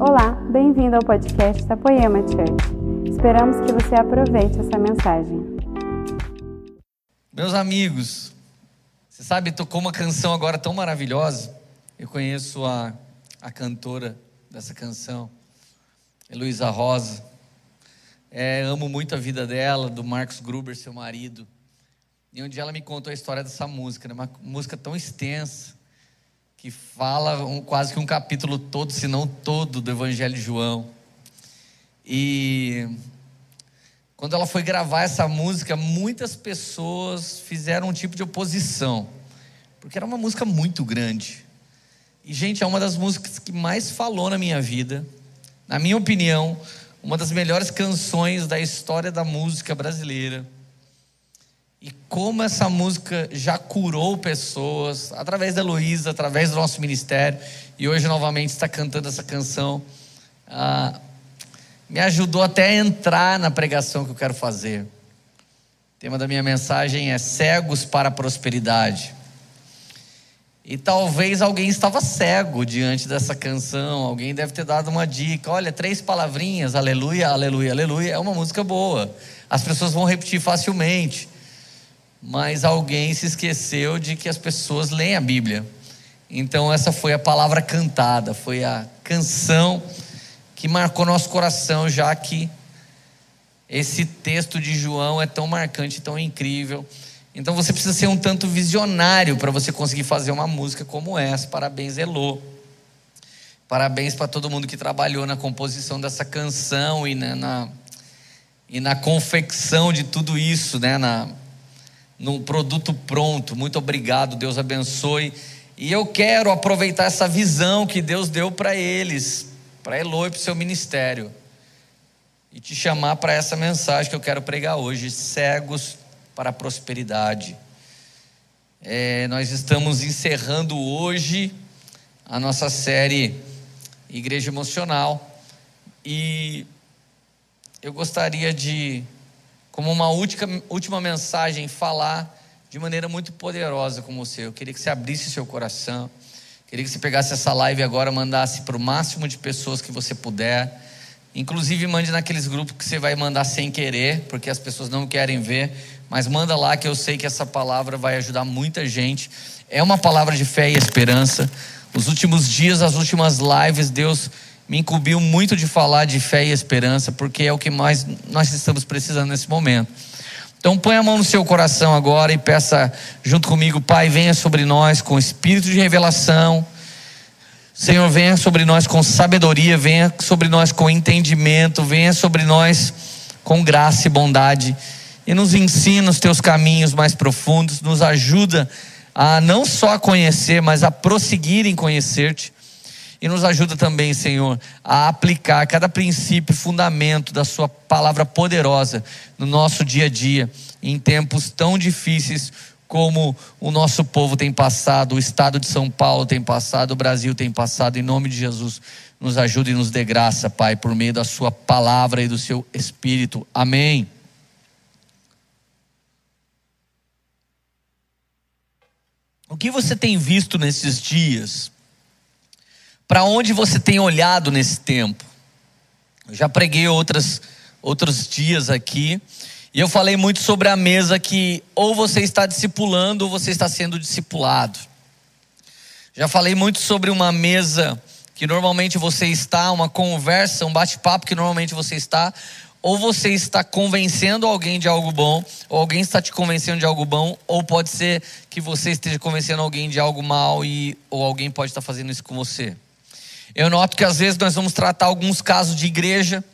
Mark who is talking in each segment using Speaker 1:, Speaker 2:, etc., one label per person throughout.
Speaker 1: Olá, bem-vindo ao podcast da Poema Church. Esperamos que você aproveite essa mensagem.
Speaker 2: Meus amigos, você sabe, tocou uma canção agora tão maravilhosa. Eu conheço a, a cantora dessa canção, Heloísa Rosa. É, amo muito a vida dela, do Marcos Gruber, seu marido. E onde ela me contou a história dessa música, né? uma música tão extensa, que fala um, quase que um capítulo todo, se não todo, do Evangelho de João. E quando ela foi gravar essa música, muitas pessoas fizeram um tipo de oposição, porque era uma música muito grande. E, gente, é uma das músicas que mais falou na minha vida. Na minha opinião, uma das melhores canções da história da música brasileira. E como essa música já curou pessoas, através da Luísa, através do nosso ministério, e hoje novamente está cantando essa canção, ah, me ajudou até a entrar na pregação que eu quero fazer. O tema da minha mensagem é Cegos para a Prosperidade. E talvez alguém estava cego diante dessa canção, alguém deve ter dado uma dica. Olha, três palavrinhas, aleluia, aleluia, aleluia, é uma música boa. As pessoas vão repetir facilmente mas alguém se esqueceu de que as pessoas leem a Bíblia. Então, essa foi a palavra cantada, foi a canção que marcou nosso coração, já que esse texto de João é tão marcante, tão incrível. Então, você precisa ser um tanto visionário para você conseguir fazer uma música como essa. Parabéns, Elô. Parabéns para todo mundo que trabalhou na composição dessa canção e na, na, e na confecção de tudo isso, né? Na, num produto pronto. Muito obrigado, Deus abençoe. E eu quero aproveitar essa visão que Deus deu para eles, para Eloy para o seu ministério, e te chamar para essa mensagem que eu quero pregar hoje: cegos para a prosperidade. É, nós estamos encerrando hoje a nossa série Igreja Emocional e eu gostaria de como uma última, última mensagem, falar de maneira muito poderosa com você. Eu queria que você abrisse seu coração. Queria que você pegasse essa live agora, mandasse para o máximo de pessoas que você puder. Inclusive, mande naqueles grupos que você vai mandar sem querer, porque as pessoas não querem ver. Mas manda lá que eu sei que essa palavra vai ajudar muita gente. É uma palavra de fé e esperança. Os últimos dias, as últimas lives, Deus me incumbiu muito de falar de fé e esperança, porque é o que mais nós estamos precisando nesse momento. Então põe a mão no seu coração agora e peça junto comigo, Pai, venha sobre nós com espírito de revelação. Senhor, venha sobre nós com sabedoria, venha sobre nós com entendimento, venha sobre nós com graça e bondade. E nos ensina os teus caminhos mais profundos, nos ajuda a não só conhecer, mas a prosseguir em conhecer-te. E nos ajuda também, Senhor, a aplicar cada princípio, fundamento da Sua palavra poderosa no nosso dia a dia, em tempos tão difíceis como o nosso povo tem passado, o estado de São Paulo tem passado, o Brasil tem passado. Em nome de Jesus, nos ajude e nos dê graça, Pai, por meio da Sua palavra e do Seu Espírito. Amém. O que você tem visto nesses dias? Para onde você tem olhado nesse tempo? Eu já preguei outras, outros dias aqui, e eu falei muito sobre a mesa que ou você está discipulando ou você está sendo discipulado. Já falei muito sobre uma mesa que normalmente você está, uma conversa, um bate-papo que normalmente você está, ou você está convencendo alguém de algo bom, ou alguém está te convencendo de algo bom, ou pode ser que você esteja convencendo alguém de algo mal e ou alguém pode estar fazendo isso com você. Eu noto que às vezes nós vamos tratar alguns casos de igreja,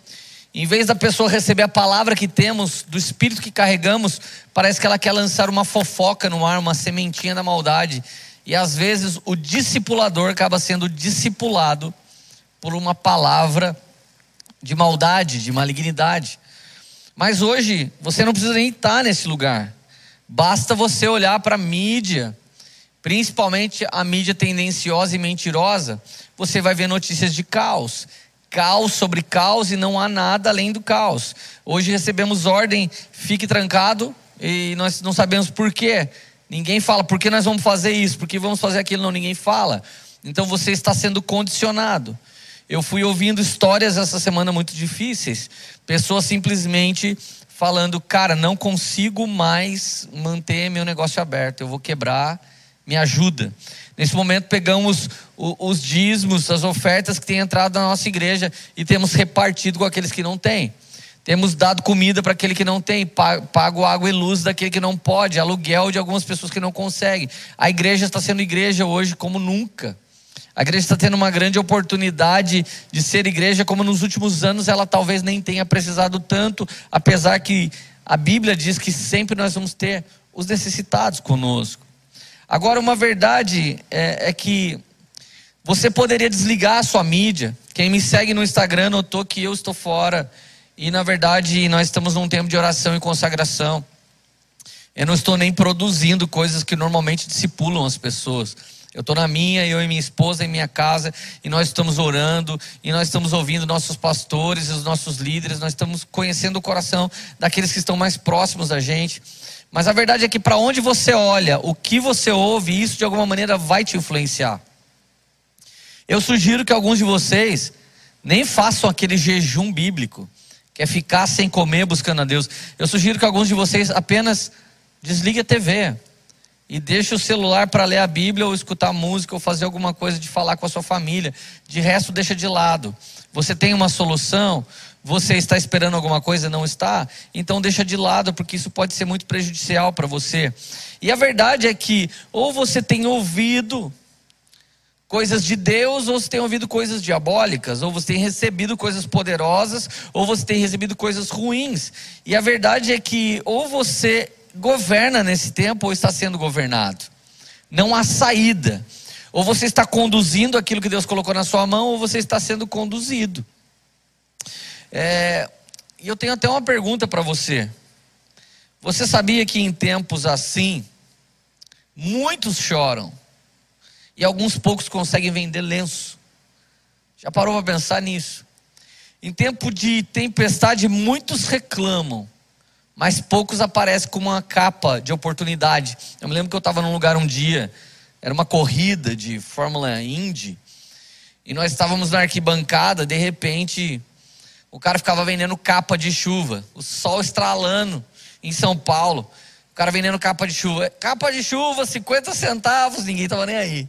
Speaker 2: em vez da pessoa receber a palavra que temos, do espírito que carregamos, parece que ela quer lançar uma fofoca no ar, uma sementinha da maldade. E às vezes o discipulador acaba sendo discipulado por uma palavra de maldade, de malignidade. Mas hoje você não precisa nem estar nesse lugar. Basta você olhar para a mídia, principalmente a mídia tendenciosa e mentirosa, você vai ver notícias de caos. Caos sobre caos e não há nada além do caos. Hoje recebemos ordem, fique trancado e nós não sabemos por quê. Ninguém fala por que nós vamos fazer isso, por que vamos fazer aquilo, não, ninguém fala. Então você está sendo condicionado. eu fui ouvindo histórias essa semana muito difíceis. Pessoas simplesmente falando, cara, não consigo mais manter meu negócio aberto, eu vou quebrar, me ajuda. Nesse momento pegamos os dízimos, as ofertas que têm entrado na nossa igreja e temos repartido com aqueles que não têm. Temos dado comida para aquele que não tem, pago água e luz daquele que não pode, aluguel de algumas pessoas que não conseguem. A igreja está sendo igreja hoje como nunca. A igreja está tendo uma grande oportunidade de ser igreja, como nos últimos anos ela talvez nem tenha precisado tanto, apesar que a Bíblia diz que sempre nós vamos ter os necessitados conosco. Agora, uma verdade é, é que você poderia desligar a sua mídia. Quem me segue no Instagram notou que eu estou fora. E na verdade, nós estamos num tempo de oração e consagração. Eu não estou nem produzindo coisas que normalmente discipulam as pessoas. Eu estou na minha, eu e minha esposa em minha casa, e nós estamos orando, e nós estamos ouvindo nossos pastores, os nossos líderes, nós estamos conhecendo o coração daqueles que estão mais próximos da gente. Mas a verdade é que para onde você olha, o que você ouve, isso de alguma maneira vai te influenciar. Eu sugiro que alguns de vocês nem façam aquele jejum bíblico, que é ficar sem comer buscando a Deus. Eu sugiro que alguns de vocês apenas desliguem a TV e deixe o celular para ler a Bíblia ou escutar música ou fazer alguma coisa de falar com a sua família. De resto, deixa de lado. Você tem uma solução? Você está esperando alguma coisa e não está? Então deixa de lado, porque isso pode ser muito prejudicial para você. E a verdade é que ou você tem ouvido coisas de Deus, ou você tem ouvido coisas diabólicas, ou você tem recebido coisas poderosas, ou você tem recebido coisas ruins. E a verdade é que ou você governa nesse tempo ou está sendo governado. Não há saída. Ou você está conduzindo aquilo que Deus colocou na sua mão, ou você está sendo conduzido. É, e eu tenho até uma pergunta para você. Você sabia que em tempos assim, muitos choram e alguns poucos conseguem vender lenço? Já parou para pensar nisso? Em tempo de tempestade, muitos reclamam mas poucos aparecem com uma capa de oportunidade. Eu me lembro que eu estava num lugar um dia, era uma corrida de Fórmula Indy, e nós estávamos na arquibancada, de repente, o cara ficava vendendo capa de chuva, o sol estralando em São Paulo, o cara vendendo capa de chuva, capa de chuva, 50 centavos, ninguém estava nem aí.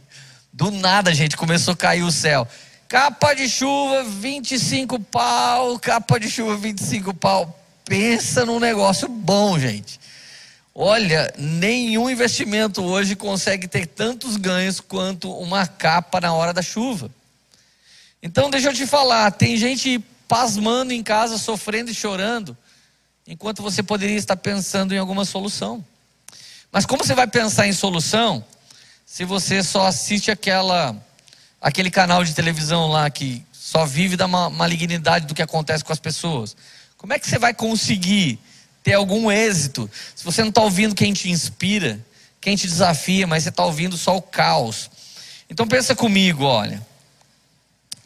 Speaker 2: Do nada, gente, começou a cair o céu. Capa de chuva, 25 pau, capa de chuva, 25 pau Pensa num negócio bom, gente. Olha, nenhum investimento hoje consegue ter tantos ganhos quanto uma capa na hora da chuva. Então, deixa eu te falar: tem gente pasmando em casa, sofrendo e chorando, enquanto você poderia estar pensando em alguma solução. Mas como você vai pensar em solução se você só assiste aquela, aquele canal de televisão lá que só vive da malignidade do que acontece com as pessoas? Como é que você vai conseguir ter algum êxito se você não está ouvindo quem te inspira, quem te desafia, mas você está ouvindo só o caos? Então pensa comigo, olha.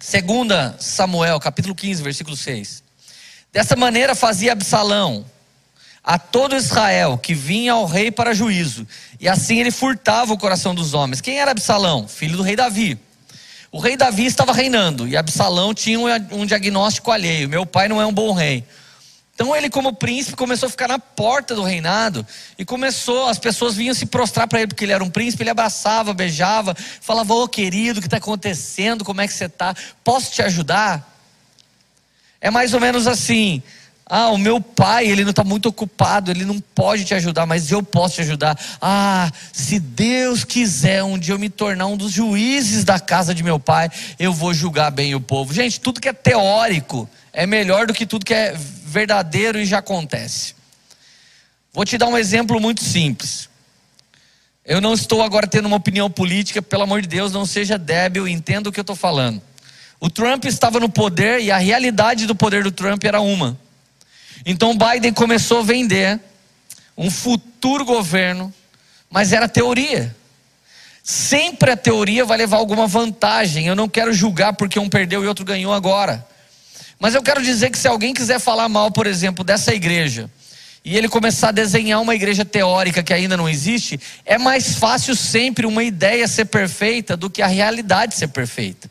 Speaker 2: Segunda Samuel, capítulo 15, versículo 6. Dessa maneira fazia Absalão a todo Israel que vinha ao rei para juízo, e assim ele furtava o coração dos homens. Quem era Absalão? Filho do rei Davi. O rei Davi estava reinando e Absalão tinha um diagnóstico alheio: meu pai não é um bom rei. Então ele, como príncipe, começou a ficar na porta do reinado e começou, as pessoas vinham se prostrar para ele, porque ele era um príncipe, ele abraçava, beijava, falava: Ô querido, o que está acontecendo? Como é que você está? Posso te ajudar? É mais ou menos assim. Ah, o meu pai, ele não está muito ocupado, ele não pode te ajudar, mas eu posso te ajudar. Ah, se Deus quiser um dia eu me tornar um dos juízes da casa de meu pai, eu vou julgar bem o povo. Gente, tudo que é teórico é melhor do que tudo que é verdadeiro e já acontece. Vou te dar um exemplo muito simples. Eu não estou agora tendo uma opinião política, pelo amor de Deus, não seja débil, entenda o que eu estou falando. O Trump estava no poder e a realidade do poder do Trump era uma. Então Biden começou a vender um futuro governo, mas era teoria. Sempre a teoria vai levar alguma vantagem. Eu não quero julgar porque um perdeu e outro ganhou agora. Mas eu quero dizer que se alguém quiser falar mal, por exemplo, dessa igreja, e ele começar a desenhar uma igreja teórica que ainda não existe, é mais fácil sempre uma ideia ser perfeita do que a realidade ser perfeita.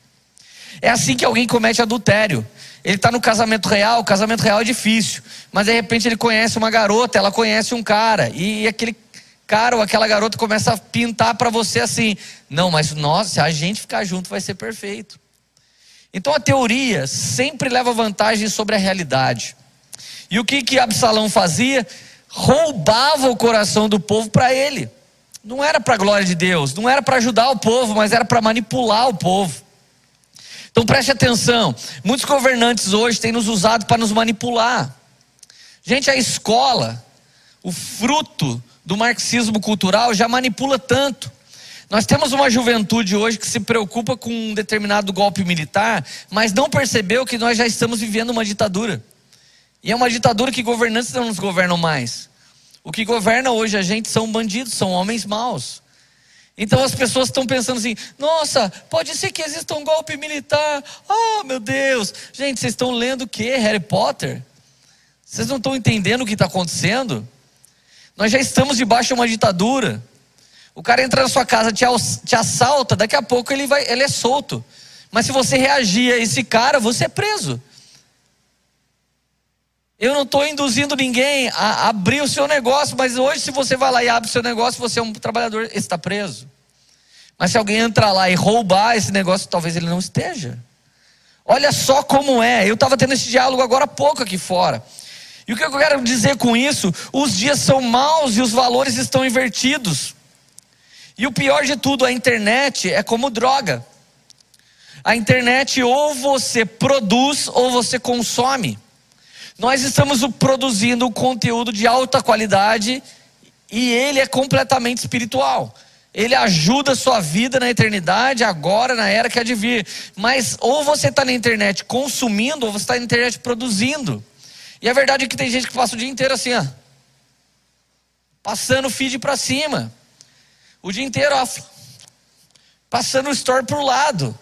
Speaker 2: É assim que alguém comete adultério. Ele está no casamento real, o casamento real é difícil, mas de repente ele conhece uma garota, ela conhece um cara, e aquele cara ou aquela garota começa a pintar para você assim: não, mas nós, se a gente ficar junto, vai ser perfeito. Então a teoria sempre leva vantagem sobre a realidade. E o que que Absalão fazia? Roubava o coração do povo para ele. Não era para a glória de Deus, não era para ajudar o povo, mas era para manipular o povo. Então preste atenção: muitos governantes hoje têm nos usado para nos manipular. Gente, a escola, o fruto do marxismo cultural, já manipula tanto. Nós temos uma juventude hoje que se preocupa com um determinado golpe militar, mas não percebeu que nós já estamos vivendo uma ditadura. E é uma ditadura que governantes não nos governam mais. O que governa hoje a gente são bandidos, são homens maus. Então as pessoas estão pensando assim: nossa, pode ser que exista um golpe militar. Oh, meu Deus. Gente, vocês estão lendo o que? Harry Potter? Vocês não estão entendendo o que está acontecendo? Nós já estamos debaixo de uma ditadura. O cara entra na sua casa, te, assalta, daqui a pouco ele, vai, ele é solto. Mas se você reagir a esse cara, você é preso. Eu não estou induzindo ninguém a abrir o seu negócio, mas hoje, se você vai lá e abre o seu negócio, você é um trabalhador, está preso. Mas se alguém entrar lá e roubar esse negócio, talvez ele não esteja. Olha só como é. Eu estava tendo esse diálogo agora há pouco aqui fora. E o que eu quero dizer com isso? Os dias são maus e os valores estão invertidos. E o pior de tudo, a internet é como droga. A internet ou você produz ou você consome. Nós estamos produzindo conteúdo de alta qualidade e ele é completamente espiritual. Ele ajuda a sua vida na eternidade, agora, na era que há de vir. Mas ou você está na internet consumindo, ou você está na internet produzindo. E a verdade é que tem gente que passa o dia inteiro assim, ó, passando feed para cima. O dia inteiro, ó, passando o story para o lado.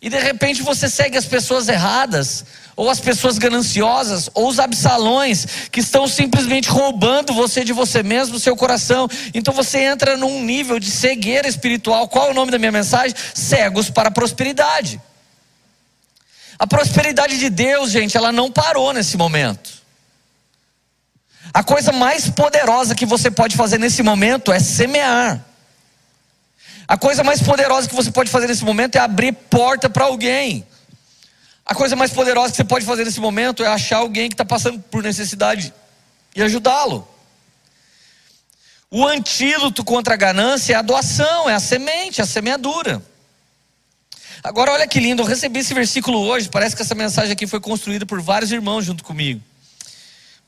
Speaker 2: E de repente você segue as pessoas erradas, ou as pessoas gananciosas, ou os absalões, que estão simplesmente roubando você de você mesmo, seu coração. Então você entra num nível de cegueira espiritual. Qual é o nome da minha mensagem? Cegos para a prosperidade. A prosperidade de Deus, gente, ela não parou nesse momento. A coisa mais poderosa que você pode fazer nesse momento é semear. A coisa mais poderosa que você pode fazer nesse momento é abrir porta para alguém. A coisa mais poderosa que você pode fazer nesse momento é achar alguém que está passando por necessidade e ajudá-lo. O antídoto contra a ganância é a doação, é a semente, a semeadura. Agora, olha que lindo, eu recebi esse versículo hoje. Parece que essa mensagem aqui foi construída por vários irmãos junto comigo.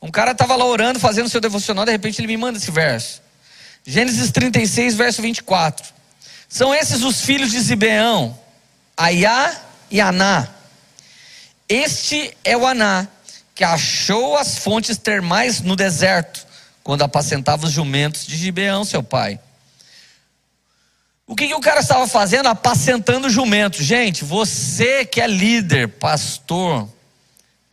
Speaker 2: Um cara estava lá orando, fazendo seu devocional, de repente ele me manda esse verso. Gênesis 36, verso 24. São esses os filhos de Zibeão, Aiá e Aná. Este é o Aná, que achou as fontes termais no deserto, quando apacentava os jumentos de Gibeão, seu pai. O que, que o cara estava fazendo? Apacentando jumentos. Gente, você que é líder, pastor,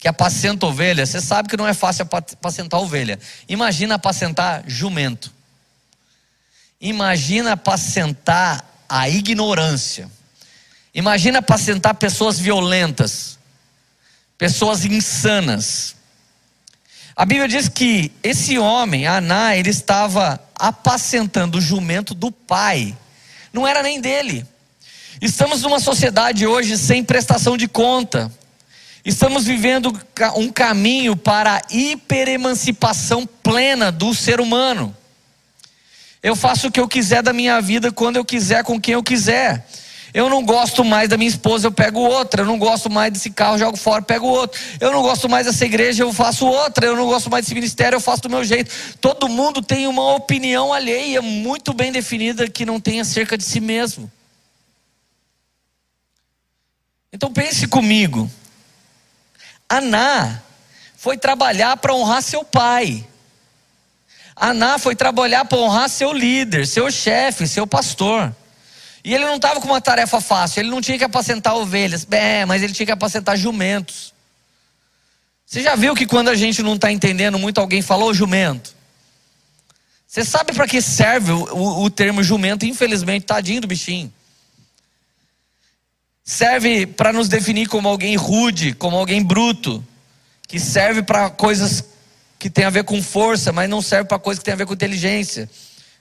Speaker 2: que apacenta ovelha, você sabe que não é fácil apacentar ovelha. Imagina apacentar jumento. Imagina apacentar a ignorância. Imagina apacentar pessoas violentas pessoas insanas. A Bíblia diz que esse homem, Aná, ele estava apacentando o jumento do pai, não era nem dele. Estamos numa sociedade hoje sem prestação de conta. Estamos vivendo um caminho para a hiperemancipação plena do ser humano. Eu faço o que eu quiser da minha vida, quando eu quiser, com quem eu quiser. Eu não gosto mais da minha esposa, eu pego outra. Eu não gosto mais desse carro, jogo fora, pego outro. Eu não gosto mais dessa igreja, eu faço outra. Eu não gosto mais desse ministério, eu faço do meu jeito. Todo mundo tem uma opinião alheia muito bem definida que não tem acerca de si mesmo. Então pense comigo. Aná foi trabalhar para honrar seu pai. Aná foi trabalhar para honrar seu líder, seu chefe, seu pastor. E ele não estava com uma tarefa fácil, ele não tinha que apacentar ovelhas, é, mas ele tinha que apacentar jumentos. Você já viu que quando a gente não está entendendo muito, alguém falou jumento? Você sabe para que serve o, o, o, termo jumento? Infelizmente, tadinho do bichinho. Serve para nos definir como alguém rude, como alguém bruto, que serve para coisas que tem a ver com força, mas não serve para coisas que tem a ver com inteligência.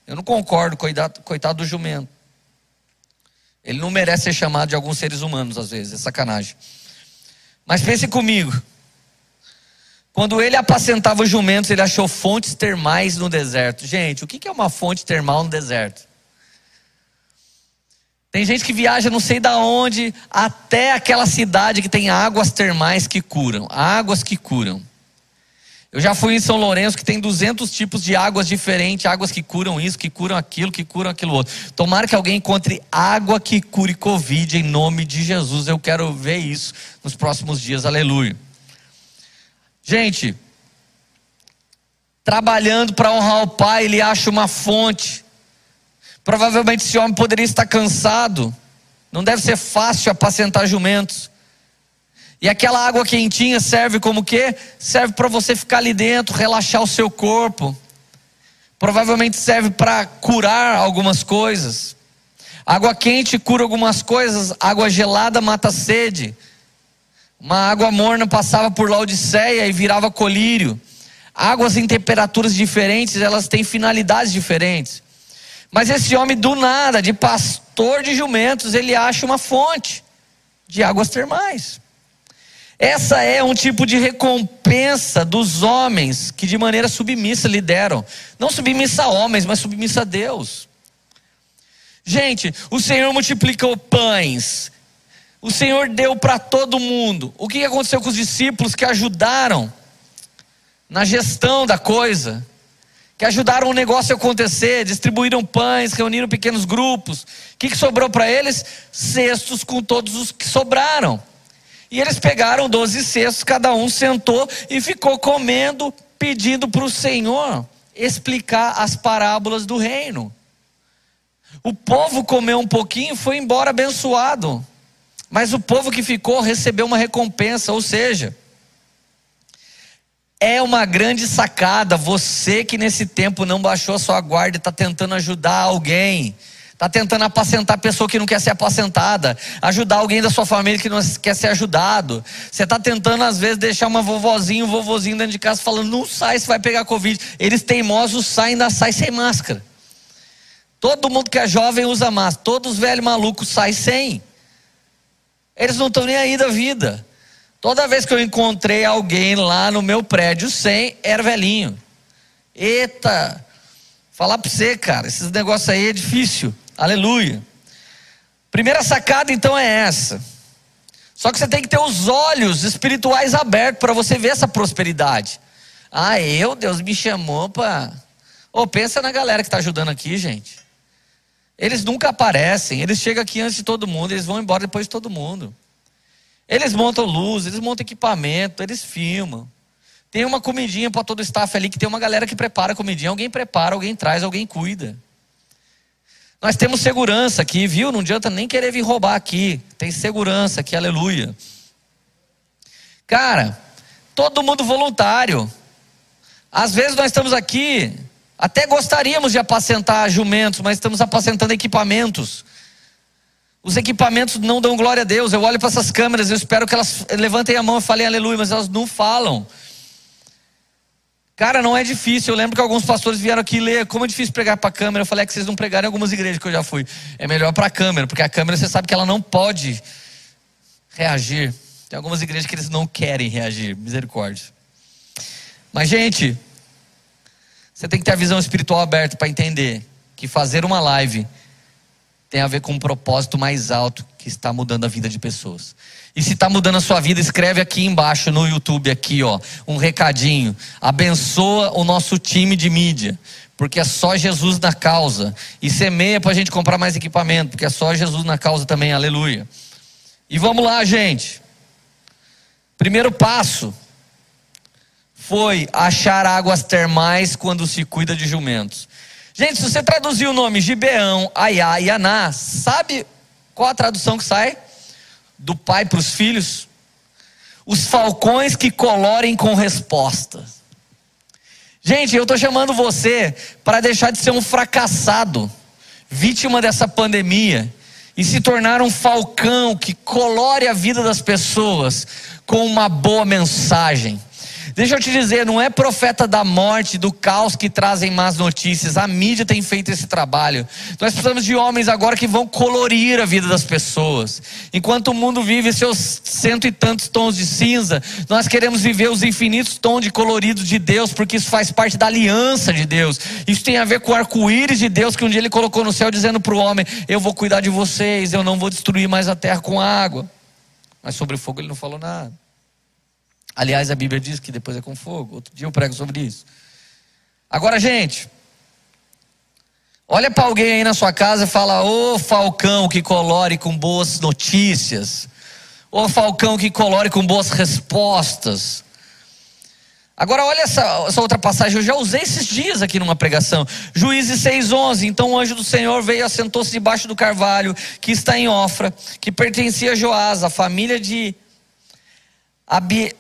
Speaker 2: Eu não concordo, coitado, coitado do jumento. Ele não merece ser chamado de alguns seres humanos, às vezes, é sacanagem. Mas pense comigo. Quando ele apacentava os jumentos, ele achou fontes termais no deserto. Gente, o que é uma fonte termal no deserto? Tem gente que viaja não sei da onde até aquela cidade que tem águas termais que curam, águas que curam. Eu já fui em São Lourenço que tem 200 tipos de águas diferentes, águas que curam isso, que curam aquilo, que curam aquilo outro. Tomara que alguém encontre água que cure Covid em nome de Jesus. Eu quero ver isso nos próximos dias. Aleluia. Gente, trabalhando para honrar o Pai, ele acha uma fonte. Provavelmente esse homem poderia estar cansado. Não deve ser fácil apacentar jumentos. E aquela água quentinha serve como quê? Serve para você ficar ali dentro, relaxar o seu corpo. Provavelmente serve para curar algumas coisas. Água quente cura algumas coisas, água gelada mata a sede. Uma água morna passava por Laodiceia e virava colírio. Águas em temperaturas diferentes, elas têm finalidades diferentes. Mas esse homem, do nada, de pastor de jumentos, ele acha uma fonte de águas termais. Essa é um tipo de recompensa dos homens que de maneira submissa lideram. Não submissa a homens, mas submissa a Deus. Gente, o Senhor multiplicou pães. O Senhor deu para todo mundo. O que aconteceu com os discípulos que ajudaram na gestão da coisa? Que ajudaram o negócio a acontecer, distribuíram pães, reuniram pequenos grupos. O que, que sobrou para eles? Cestos com todos os que sobraram. E eles pegaram doze cestos, cada um sentou e ficou comendo, pedindo para o Senhor explicar as parábolas do reino. O povo comeu um pouquinho e foi embora abençoado. Mas o povo que ficou recebeu uma recompensa, ou seja, é uma grande sacada você que nesse tempo não baixou a sua guarda e está tentando ajudar alguém Está tentando apacentar a pessoa que não quer ser apacentada, ajudar alguém da sua família que não quer ser ajudado. Você está tentando, às vezes, deixar uma vovozinha, um vovozinho dentro de casa falando: não sai, você vai pegar Covid. Eles teimosos saem, ainda saem sem máscara. Todo mundo que é jovem usa máscara, todos os velhos malucos saem sem. Eles não estão nem aí da vida. Toda vez que eu encontrei alguém lá no meu prédio sem, era velhinho. Eita, falar para você, cara, esses negócios aí é difícil. Aleluia. Primeira sacada então é essa. Só que você tem que ter os olhos espirituais abertos para você ver essa prosperidade. Ah, eu, Deus me chamou para. Ô, oh, pensa na galera que está ajudando aqui, gente. Eles nunca aparecem, eles chegam aqui antes de todo mundo, eles vão embora depois de todo mundo. Eles montam luz, eles montam equipamento, eles filmam. Tem uma comidinha para todo o staff ali, que tem uma galera que prepara a comidinha. Alguém prepara, alguém traz, alguém cuida. Nós temos segurança aqui, viu? Não adianta nem querer vir roubar aqui. Tem segurança aqui, aleluia. Cara, todo mundo voluntário. Às vezes nós estamos aqui, até gostaríamos de apacentar jumentos, mas estamos apacentando equipamentos. Os equipamentos não dão glória a Deus. Eu olho para essas câmeras, eu espero que elas levantem a mão e falem aleluia, mas elas não falam. Cara, não é difícil. Eu lembro que alguns pastores vieram aqui ler como é difícil pregar para a câmera. Eu falei é que vocês não pregaram em algumas igrejas que eu já fui. É melhor para a câmera, porque a câmera você sabe que ela não pode reagir. Tem algumas igrejas que eles não querem reagir. Misericórdia. Mas, gente, você tem que ter a visão espiritual aberta para entender que fazer uma live tem a ver com um propósito mais alto que está mudando a vida de pessoas. E se está mudando a sua vida, escreve aqui embaixo no YouTube, aqui, ó, um recadinho. Abençoa o nosso time de mídia, porque é só Jesus na causa. E semeia para a gente comprar mais equipamento, porque é só Jesus na causa também, aleluia. E vamos lá, gente. Primeiro passo foi achar águas termais quando se cuida de jumentos. Gente, se você traduzir o nome Gibeão, Aiá e Aná, sabe qual a tradução que sai? do pai para os filhos, os falcões que colorem com respostas. Gente, eu estou chamando você para deixar de ser um fracassado, vítima dessa pandemia, e se tornar um falcão que colore a vida das pessoas com uma boa mensagem. Deixa eu te dizer, não é profeta da morte, do caos que trazem más notícias. A mídia tem feito esse trabalho. Nós precisamos de homens agora que vão colorir a vida das pessoas. Enquanto o mundo vive seus cento e tantos tons de cinza, nós queremos viver os infinitos tons de colorido de Deus, porque isso faz parte da aliança de Deus. Isso tem a ver com o arco-íris de Deus que um dia ele colocou no céu, dizendo para o homem: Eu vou cuidar de vocês, eu não vou destruir mais a terra com água. Mas sobre o fogo ele não falou nada. Aliás, a Bíblia diz que depois é com fogo. Outro dia eu prego sobre isso. Agora, gente, olha para alguém aí na sua casa e fala: Ô Falcão que colore com boas notícias. Ô Falcão que colore com boas respostas. Agora olha essa, essa, outra passagem, eu já usei esses dias aqui numa pregação. Juízes 6:11. Então o anjo do Senhor veio e assentou-se debaixo do carvalho que está em Ofra, que pertencia a Joás, a família de Abi,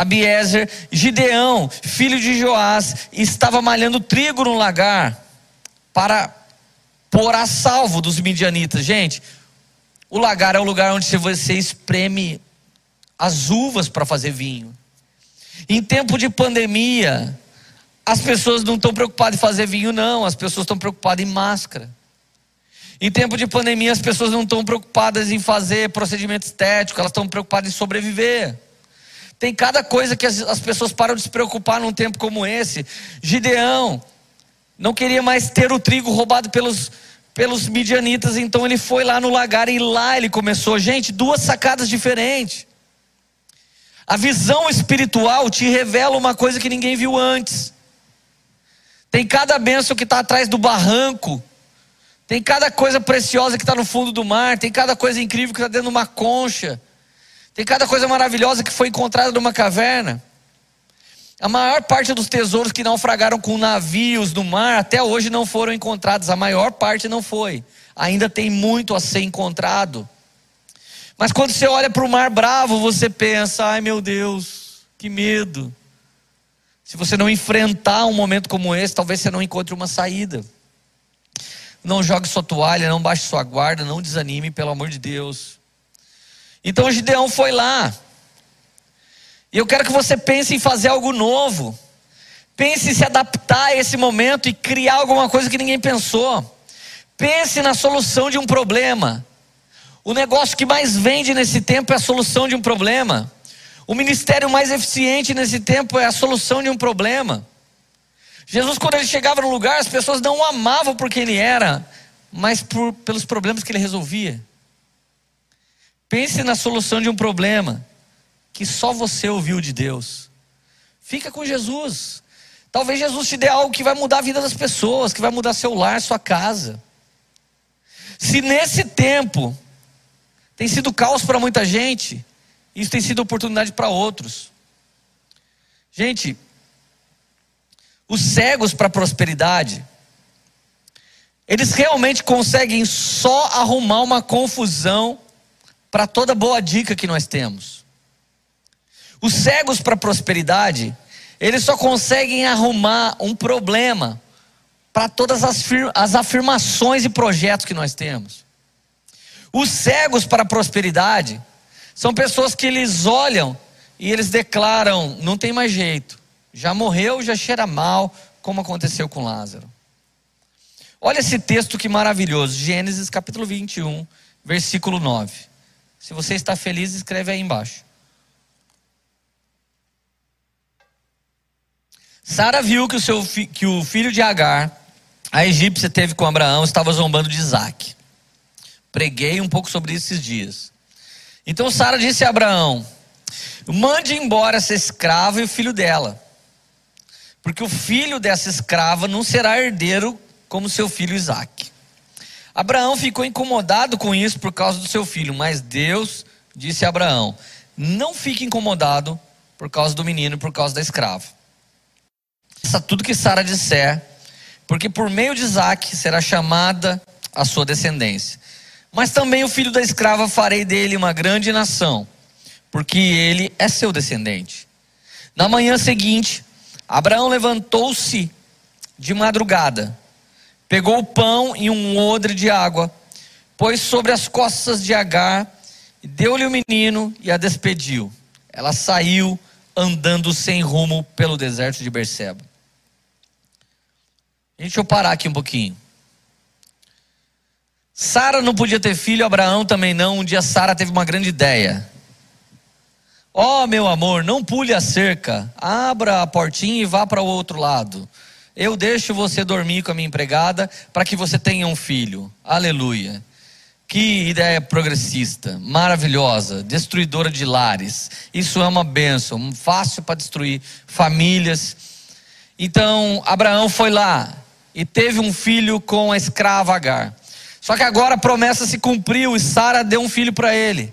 Speaker 2: Abiezer, Gideão, filho de Joás, estava malhando trigo no lagar para pôr a salvo dos midianitas. Gente, o lagar é o lugar onde você espreme as uvas para fazer vinho. Em tempo de pandemia, as pessoas não estão preocupadas em fazer vinho, não, as pessoas estão preocupadas em máscara. Em tempo de pandemia, as pessoas não estão preocupadas em fazer procedimento estético, elas estão preocupadas em sobreviver. Tem cada coisa que as, as pessoas param de se preocupar num tempo como esse. Gideão não queria mais ter o trigo roubado pelos, pelos midianitas, então ele foi lá no lagar e lá ele começou. Gente, duas sacadas diferentes. A visão espiritual te revela uma coisa que ninguém viu antes. Tem cada bênção que está atrás do barranco. Tem cada coisa preciosa que está no fundo do mar. Tem cada coisa incrível que está dentro de uma concha. Tem cada coisa maravilhosa que foi encontrada numa caverna. A maior parte dos tesouros que naufragaram com navios no mar até hoje não foram encontrados. A maior parte não foi. Ainda tem muito a ser encontrado. Mas quando você olha para o mar bravo, você pensa: ai meu Deus, que medo. Se você não enfrentar um momento como esse, talvez você não encontre uma saída. Não jogue sua toalha, não baixe sua guarda, não desanime, pelo amor de Deus. Então Gideão foi lá. E eu quero que você pense em fazer algo novo. Pense em se adaptar a esse momento e criar alguma coisa que ninguém pensou. Pense na solução de um problema. O negócio que mais vende nesse tempo é a solução de um problema. O ministério mais eficiente nesse tempo é a solução de um problema. Jesus, quando ele chegava no lugar, as pessoas não o amavam por quem ele era, mas por, pelos problemas que ele resolvia. Pense na solução de um problema que só você ouviu de Deus. Fica com Jesus. Talvez Jesus te dê algo que vai mudar a vida das pessoas, que vai mudar seu lar, sua casa. Se nesse tempo tem sido caos para muita gente, isso tem sido oportunidade para outros. Gente, os cegos para a prosperidade, eles realmente conseguem só arrumar uma confusão para toda boa dica que nós temos. Os cegos para a prosperidade, eles só conseguem arrumar um problema para todas as, as afirmações e projetos que nós temos. Os cegos para a prosperidade são pessoas que eles olham e eles declaram: não tem mais jeito, já morreu, já cheira mal, como aconteceu com Lázaro. Olha esse texto que maravilhoso, Gênesis capítulo 21, versículo 9. Se você está feliz, escreve aí embaixo. Sara viu que o, seu, que o filho de Agar, a egípcia, teve com Abraão, estava zombando de Isaac. Preguei um pouco sobre isso esses dias. Então Sara disse a Abraão: Mande embora essa escrava e o filho dela, porque o filho dessa escrava não será herdeiro como seu filho Isaac. Abraão ficou incomodado com isso por causa do seu filho, mas Deus disse a Abraão: Não fique incomodado por causa do menino, por causa da escrava. Faça tudo que Sara disser, porque por meio de Isaac será chamada a sua descendência. Mas também o filho da escrava farei dele uma grande nação, porque ele é seu descendente. Na manhã seguinte, Abraão levantou-se de madrugada Pegou o pão e um odre de água, pôs sobre as costas de Agar, deu-lhe o menino e a despediu. Ela saiu andando sem rumo pelo deserto de Berseba. Deixa eu parar aqui um pouquinho. Sara não podia ter filho, Abraão também não. Um dia Sara teve uma grande ideia. Ó oh, meu amor, não pule a cerca, abra a portinha e vá para o outro lado. Eu deixo você dormir com a minha empregada para que você tenha um filho. Aleluia. Que ideia progressista, maravilhosa, destruidora de lares. Isso é uma bênção, fácil para destruir famílias. Então, Abraão foi lá e teve um filho com a escrava Agar. Só que agora a promessa se cumpriu e Sara deu um filho para ele.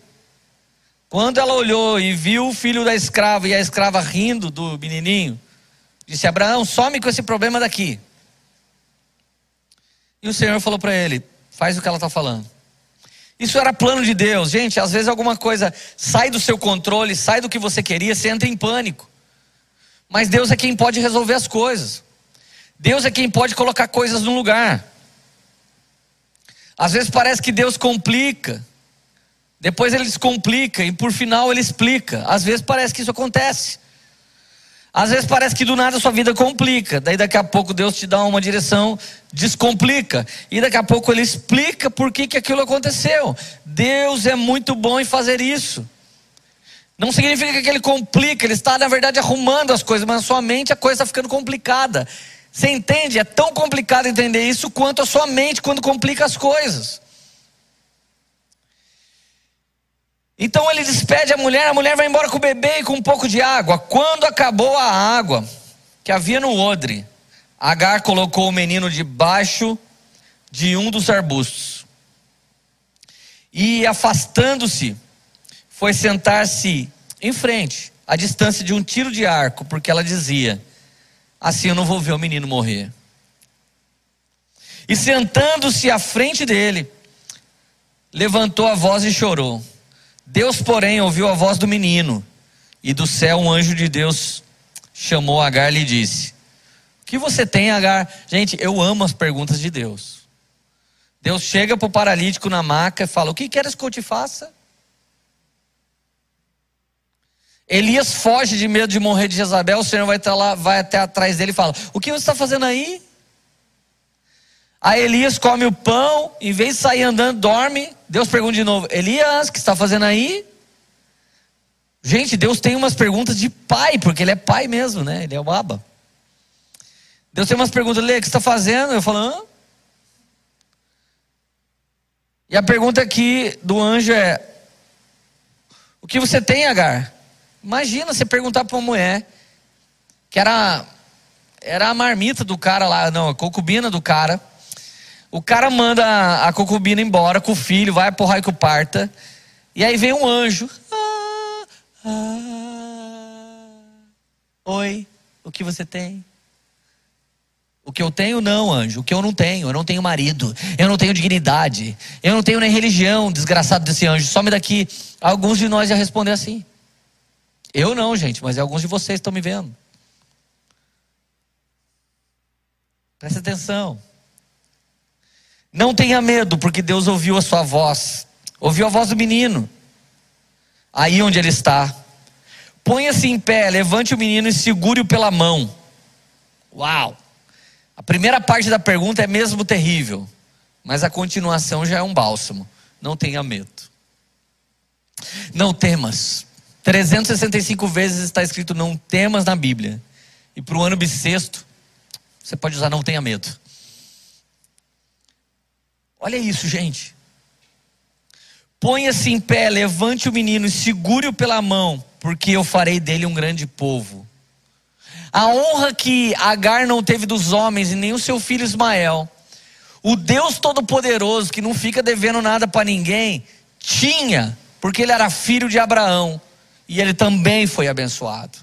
Speaker 2: Quando ela olhou e viu o filho da escrava e a escrava rindo do menininho, disse: Abraão, some com esse problema daqui. E o Senhor falou para ele: faz o que ela está falando. Isso era plano de Deus. Gente, às vezes alguma coisa sai do seu controle, sai do que você queria, você entra em pânico. Mas Deus é quem pode resolver as coisas. Deus é quem pode colocar coisas no lugar. Às vezes parece que Deus complica, depois ele descomplica e por final ele explica. Às vezes parece que isso acontece. Às vezes parece que do nada a sua vida complica. Daí daqui a pouco Deus te dá uma direção, descomplica. E daqui a pouco ele explica por que, que aquilo aconteceu. Deus é muito bom em fazer isso. Não significa que ele complica, ele está na verdade arrumando as coisas, mas na sua mente a coisa está ficando complicada. Você entende? É tão complicado entender isso quanto a sua mente quando complica as coisas. Então ele despede a mulher, a mulher vai embora com o bebê e com um pouco de água. Quando acabou a água que havia no odre, Agar colocou o menino debaixo de um dos arbustos. E afastando-se, foi sentar-se em frente, à distância de um tiro de arco, porque ela dizia: Assim eu não vou ver o menino morrer. E sentando-se à frente dele, levantou a voz e chorou. Deus, porém, ouviu a voz do menino, e do céu um anjo de Deus chamou Agar e lhe disse: O que você tem, Agar? Gente, eu amo as perguntas de Deus. Deus chega para o paralítico na maca e fala: O que queres que eu te faça? Elias foge de medo de morrer de Jezabel, o Senhor vai, lá, vai até atrás dele e fala: O que você está fazendo aí? Aí Elias come o pão, em vez de sair andando, dorme. Deus pergunta de novo: Elias, o que está fazendo aí? Gente, Deus tem umas perguntas de pai, porque ele é pai mesmo, né? Ele é o Abba. Deus tem umas perguntas, Lê, o que está fazendo? Eu falo, Hã? E a pergunta aqui do anjo é: O que você tem, Agar? Imagina você perguntar para uma mulher, que era, era a marmita do cara lá, não, a concubina do cara. O cara manda a concubina embora com o filho, vai porra que o parta. E aí vem um anjo. Ah, ah, Oi, o que você tem? O que eu tenho, não, anjo. O que eu não tenho, eu não tenho marido, eu não tenho dignidade, eu não tenho nem religião, desgraçado desse anjo. Some daqui. Alguns de nós já responder assim. Eu não, gente, mas alguns de vocês estão me vendo. Presta atenção. Não tenha medo, porque Deus ouviu a sua voz, ouviu a voz do menino, aí onde ele está. Ponha-se em pé, levante o menino e segure-o pela mão. Uau! A primeira parte da pergunta é mesmo terrível, mas a continuação já é um bálsamo. Não tenha medo. Não temas. 365 vezes está escrito não temas na Bíblia. E para o ano bissexto, você pode usar não tenha medo. Olha isso, gente. Ponha-se em pé, levante o menino e segure-o pela mão, porque eu farei dele um grande povo. A honra que Agar não teve dos homens e nem o seu filho Ismael, o Deus Todo-Poderoso, que não fica devendo nada para ninguém, tinha, porque ele era filho de Abraão e ele também foi abençoado.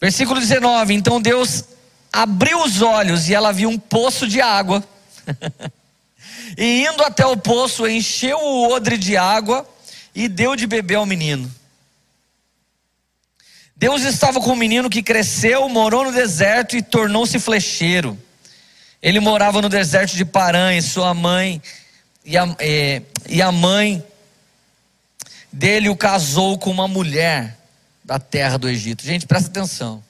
Speaker 2: Versículo 19: Então Deus abriu os olhos e ela viu um poço de água e indo até o poço, encheu o odre de água e deu de beber ao menino. Deus estava com o menino que cresceu, morou no deserto e tornou-se flecheiro. Ele morava no deserto de Parã e sua mãe e a, é, e a mãe dele o casou com uma mulher da terra do Egito. Gente, presta atenção.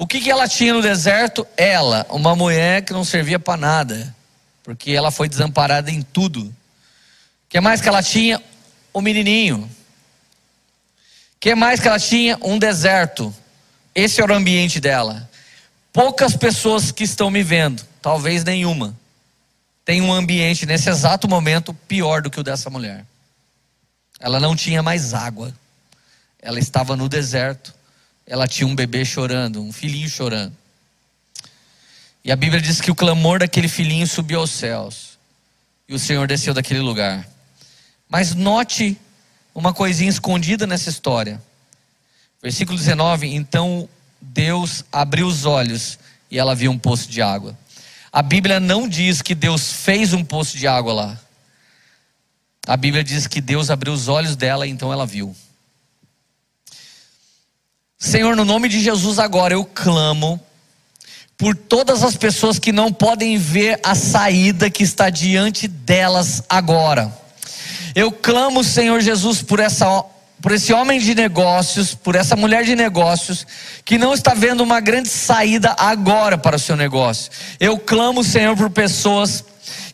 Speaker 2: O que, que ela tinha no deserto? Ela, uma mulher que não servia para nada, porque ela foi desamparada em tudo. O que mais que ela tinha? O menininho. O que mais que ela tinha? Um deserto. Esse era o ambiente dela. Poucas pessoas que estão me vendo, talvez nenhuma, tem um ambiente nesse exato momento pior do que o dessa mulher. Ela não tinha mais água. Ela estava no deserto. Ela tinha um bebê chorando, um filhinho chorando. E a Bíblia diz que o clamor daquele filhinho subiu aos céus. E o Senhor desceu daquele lugar. Mas note uma coisinha escondida nessa história. Versículo 19: Então Deus abriu os olhos e ela viu um poço de água. A Bíblia não diz que Deus fez um poço de água lá. A Bíblia diz que Deus abriu os olhos dela e então ela viu. Senhor, no nome de Jesus agora eu clamo por todas as pessoas que não podem ver a saída que está diante delas agora. Eu clamo, Senhor Jesus, por essa por esse homem de negócios, por essa mulher de negócios, que não está vendo uma grande saída agora para o seu negócio. Eu clamo, Senhor, por pessoas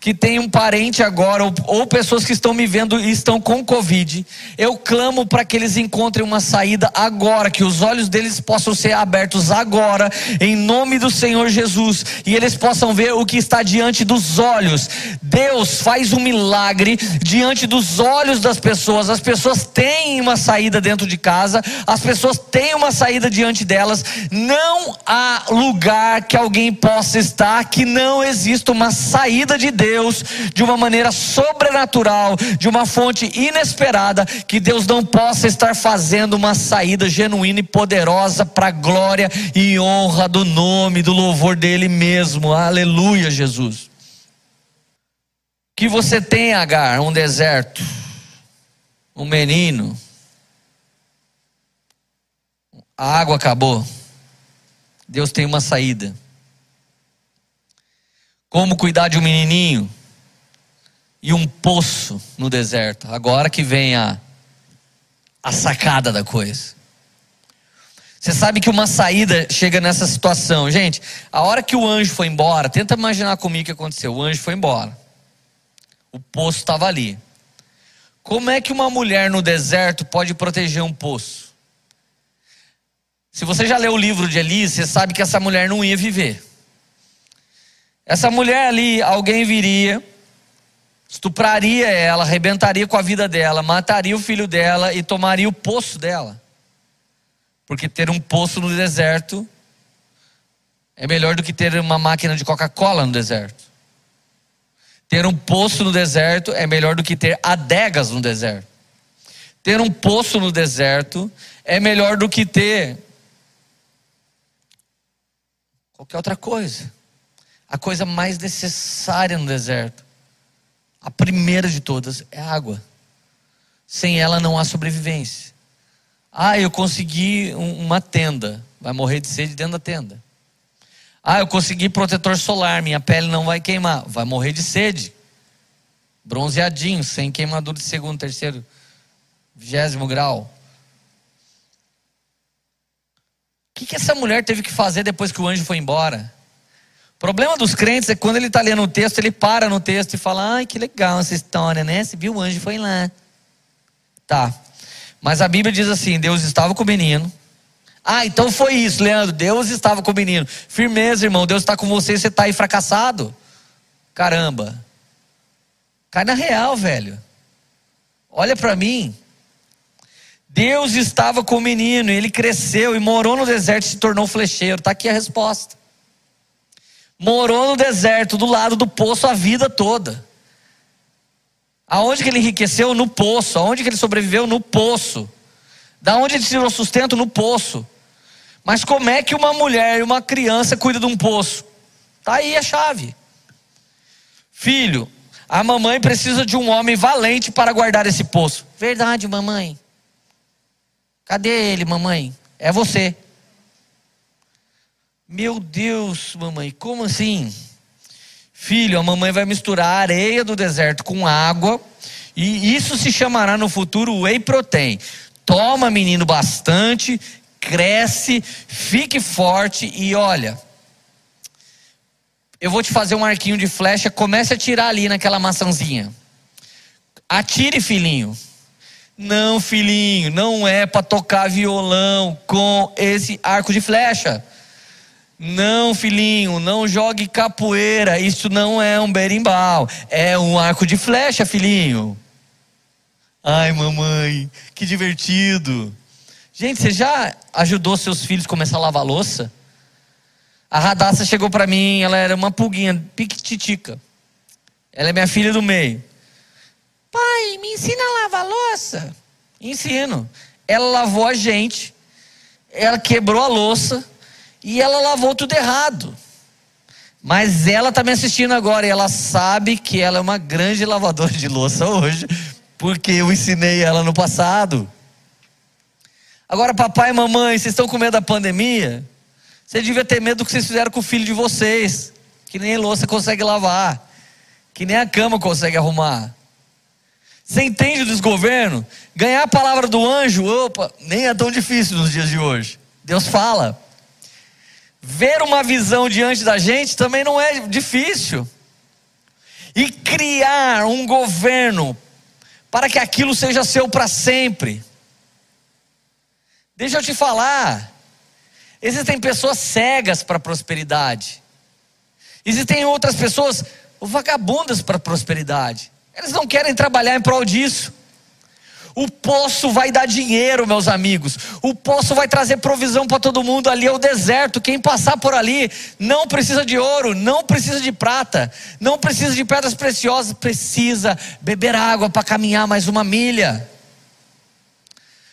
Speaker 2: que tem um parente agora, ou, ou, pessoas que estão me vendo e estão com Covid, eu clamo para que eles encontrem uma saída agora, que os olhos deles possam ser abertos agora, em nome do Senhor Jesus, e eles possam ver o que está diante dos olhos. Deus faz um milagre diante dos olhos das pessoas. As pessoas têm uma saída dentro de casa, as pessoas têm uma saída diante delas. Não há lugar que alguém possa estar que não exista uma saída de Deus Deus de uma maneira sobrenatural, de uma fonte inesperada, que Deus não possa estar fazendo uma saída genuína e poderosa para a glória e honra do nome, do louvor dele mesmo. Aleluia, Jesus. Que você tem, Agar, um deserto, um menino, a água acabou. Deus tem uma saída. Como cuidar de um menininho e um poço no deserto. Agora que vem a, a sacada da coisa. Você sabe que uma saída chega nessa situação. Gente, a hora que o anjo foi embora, tenta imaginar comigo o que aconteceu. O anjo foi embora. O poço estava ali. Como é que uma mulher no deserto pode proteger um poço? Se você já leu o livro de Eli, você sabe que essa mulher não ia viver. Essa mulher ali, alguém viria, estupraria ela, arrebentaria com a vida dela, mataria o filho dela e tomaria o poço dela. Porque ter um poço no deserto é melhor do que ter uma máquina de Coca-Cola no deserto. Ter um poço no deserto é melhor do que ter adegas no deserto. Ter um poço no deserto é melhor do que ter qualquer outra coisa a coisa mais necessária no deserto. A primeira de todas é água. Sem ela não há sobrevivência. Ah, eu consegui uma tenda. Vai morrer de sede dentro da tenda. Ah, eu consegui protetor solar. Minha pele não vai queimar. Vai morrer de sede. Bronzeadinho, sem queimadura de segundo, terceiro, vigésimo grau. O que, que essa mulher teve que fazer depois que o anjo foi embora? O problema dos crentes é quando ele está lendo o texto, ele para no texto e fala: ai, que legal essa história, né? Você viu o anjo foi lá. Tá. Mas a Bíblia diz assim: Deus estava com o menino. Ah, então foi isso, Leandro. Deus estava com o menino. Firmeza, irmão. Deus está com você você está aí fracassado. Caramba. Cai na real, velho. Olha para mim. Deus estava com o menino, ele cresceu e morou no deserto e se tornou flecheiro. Está aqui a resposta. Morou no deserto, do lado do poço a vida toda. Aonde que ele enriqueceu? No poço. Aonde que ele sobreviveu? No poço. Da onde ele tirou sustento? No poço. Mas como é que uma mulher e uma criança cuida de um poço? Tá aí a chave. Filho, a mamãe precisa de um homem valente para guardar esse poço. Verdade, mamãe. Cadê ele, mamãe? É você. Meu Deus, mamãe, como assim? Filho, a mamãe vai misturar a areia do deserto com água, e isso se chamará no futuro whey protein. Toma, menino, bastante, cresce, fique forte e olha. Eu vou te fazer um arquinho de flecha, comece a tirar ali naquela maçãzinha. Atire, filhinho. Não, filhinho, não é para tocar violão com esse arco de flecha. Não, filhinho, não jogue capoeira. Isso não é um berimbau. É um arco de flecha, filhinho. Ai, mamãe, que divertido. Gente, você já ajudou seus filhos a começar a lavar louça? A Radassa chegou para mim, ela era uma pulguinha, piquititica. Ela é minha filha do meio. Pai, me ensina a lavar louça. Ensino. Ela lavou a gente, ela quebrou a louça e ela lavou tudo errado. Mas ela está me assistindo agora e ela sabe que ela é uma grande lavadora de louça hoje, porque eu ensinei ela no passado. Agora, papai e mamãe, vocês estão com medo da pandemia? Você devia ter medo do que vocês fizeram com o filho de vocês, que nem louça consegue lavar, que nem a cama consegue arrumar. Você entende o desgoverno? Ganhar a palavra do anjo, opa, nem é tão difícil nos dias de hoje. Deus fala. Ver uma visão diante da gente também não é difícil. E criar um governo para que aquilo seja seu para sempre. Deixa eu te falar. Existem pessoas cegas para a prosperidade. Existem outras pessoas vagabundas para a prosperidade. Eles não querem trabalhar em prol disso. O poço vai dar dinheiro, meus amigos. O poço vai trazer provisão para todo mundo. Ali é o deserto. Quem passar por ali não precisa de ouro, não precisa de prata, não precisa de pedras preciosas, precisa beber água para caminhar mais uma milha.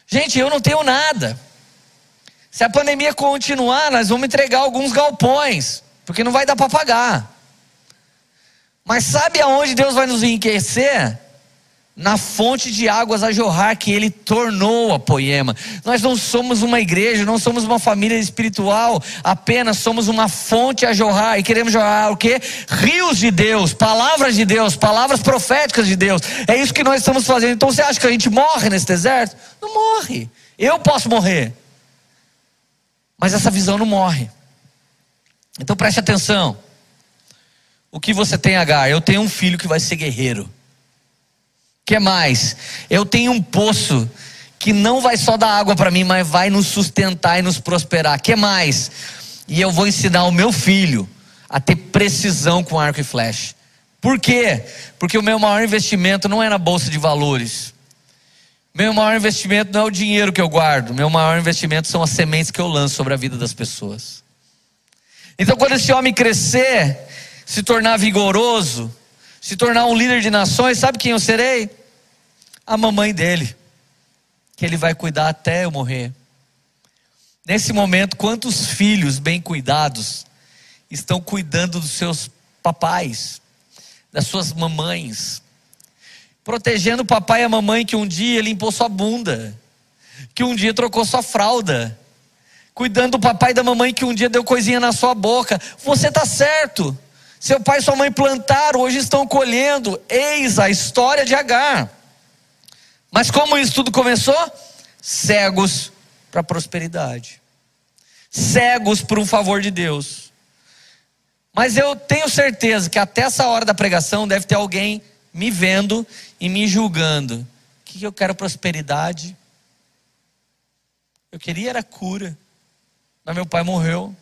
Speaker 2: Gente, eu não tenho nada. Se a pandemia continuar, nós vamos entregar alguns galpões, porque não vai dar para pagar. Mas sabe aonde Deus vai nos enriquecer? Na fonte de águas a jorrar que ele tornou a poema. Nós não somos uma igreja, não somos uma família espiritual, apenas somos uma fonte a jorrar e queremos jorrar o que? Rios de Deus, palavras de Deus, palavras proféticas de Deus. É isso que nós estamos fazendo. Então você acha que a gente morre nesse deserto? Não morre. Eu posso morrer. Mas essa visão não morre. Então preste atenção. O que você tem, H? Eu tenho um filho que vai ser guerreiro que mais? Eu tenho um poço que não vai só dar água para mim, mas vai nos sustentar e nos prosperar. Que mais? E eu vou ensinar o meu filho a ter precisão com arco e flecha. Por quê? Porque o meu maior investimento não é na bolsa de valores. Meu maior investimento não é o dinheiro que eu guardo. Meu maior investimento são as sementes que eu lanço sobre a vida das pessoas. Então, quando esse homem crescer, se tornar vigoroso, se tornar um líder de nações, sabe quem eu serei? A mamãe dele, que ele vai cuidar até eu morrer. Nesse momento, quantos filhos bem cuidados estão cuidando dos seus papais, das suas mamães, protegendo o papai e a mamãe que um dia limpou sua bunda, que um dia trocou sua fralda, cuidando do papai e da mamãe que um dia deu coisinha na sua boca. Você está certo. Seu pai e sua mãe plantaram, hoje estão colhendo. Eis a história de Agar. Mas como isso tudo começou? Cegos para a prosperidade. Cegos por um favor de Deus. Mas eu tenho certeza que até essa hora da pregação deve ter alguém me vendo e me julgando. O que eu quero prosperidade? Eu queria era cura. Mas meu pai morreu.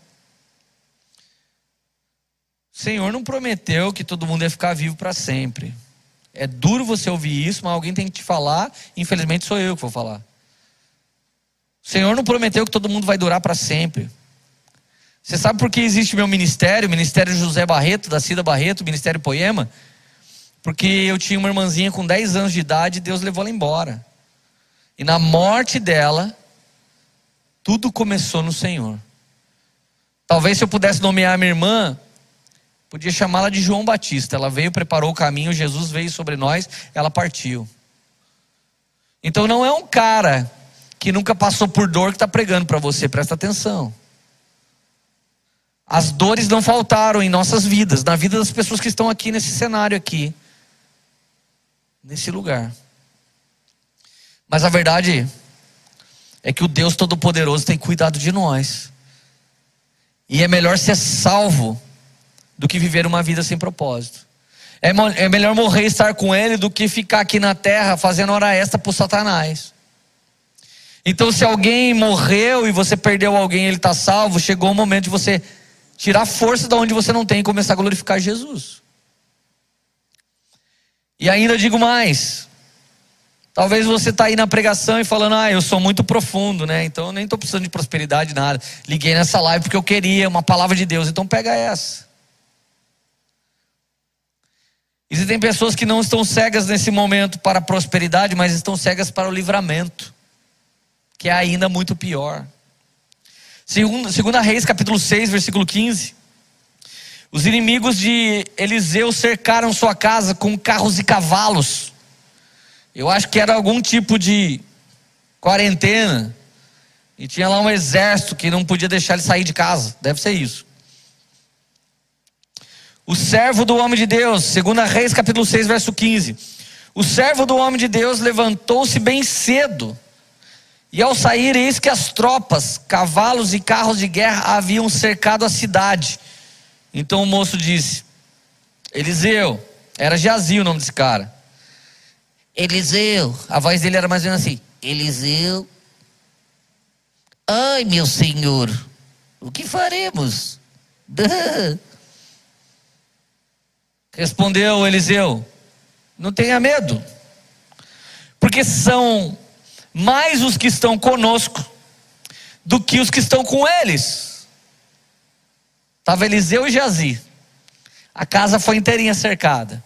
Speaker 2: O Senhor não prometeu que todo mundo ia ficar vivo para sempre. É duro você ouvir isso, mas alguém tem que te falar. Infelizmente sou eu que vou falar. O Senhor não prometeu que todo mundo vai durar para sempre. Você sabe por que existe meu ministério, o Ministério José Barreto, da Cida Barreto, Ministério Poema? Porque eu tinha uma irmãzinha com 10 anos de idade e Deus levou ela embora. E na morte dela, tudo começou no Senhor. Talvez se eu pudesse nomear minha irmã, Podia chamá-la de João Batista. Ela veio, preparou o caminho, Jesus veio sobre nós, ela partiu. Então não é um cara que nunca passou por dor que está pregando para você, presta atenção. As dores não faltaram em nossas vidas, na vida das pessoas que estão aqui nesse cenário aqui, nesse lugar. Mas a verdade é que o Deus Todo-Poderoso tem cuidado de nós. E é melhor ser salvo do que viver uma vida sem propósito. É, é melhor morrer e estar com Ele do que ficar aqui na terra fazendo hora extra para Satanás. Então, se alguém morreu e você perdeu alguém, ele está salvo, chegou o momento de você tirar força de onde você não tem e começar a glorificar Jesus. E ainda digo mais: Talvez você está aí na pregação e falando, ah, eu sou muito profundo, né? Então eu nem estou precisando de prosperidade, nada. Liguei nessa live porque eu queria uma palavra de Deus, então pega essa. Existem pessoas que não estão cegas nesse momento para a prosperidade, mas estão cegas para o livramento, que é ainda muito pior. Segunda, segunda Reis, capítulo 6, versículo 15. Os inimigos de Eliseu cercaram sua casa com carros e cavalos eu acho que era algum tipo de quarentena. E tinha lá um exército que não podia deixar ele sair de casa. Deve ser isso. O servo do homem de Deus, segundo Reis capítulo 6, verso 15. O servo do homem de Deus levantou-se bem cedo. E ao sair, eis que as tropas, cavalos e carros de guerra haviam cercado a cidade. Então o moço disse: Eliseu, era Jazi o nome desse cara. Eliseu, a voz dele era mais ou menos assim: Eliseu, ai meu senhor, o que faremos? Respondeu Eliseu: Não tenha medo, porque são mais os que estão conosco do que os que estão com eles. Estava Eliseu e Jazi. A casa foi inteirinha cercada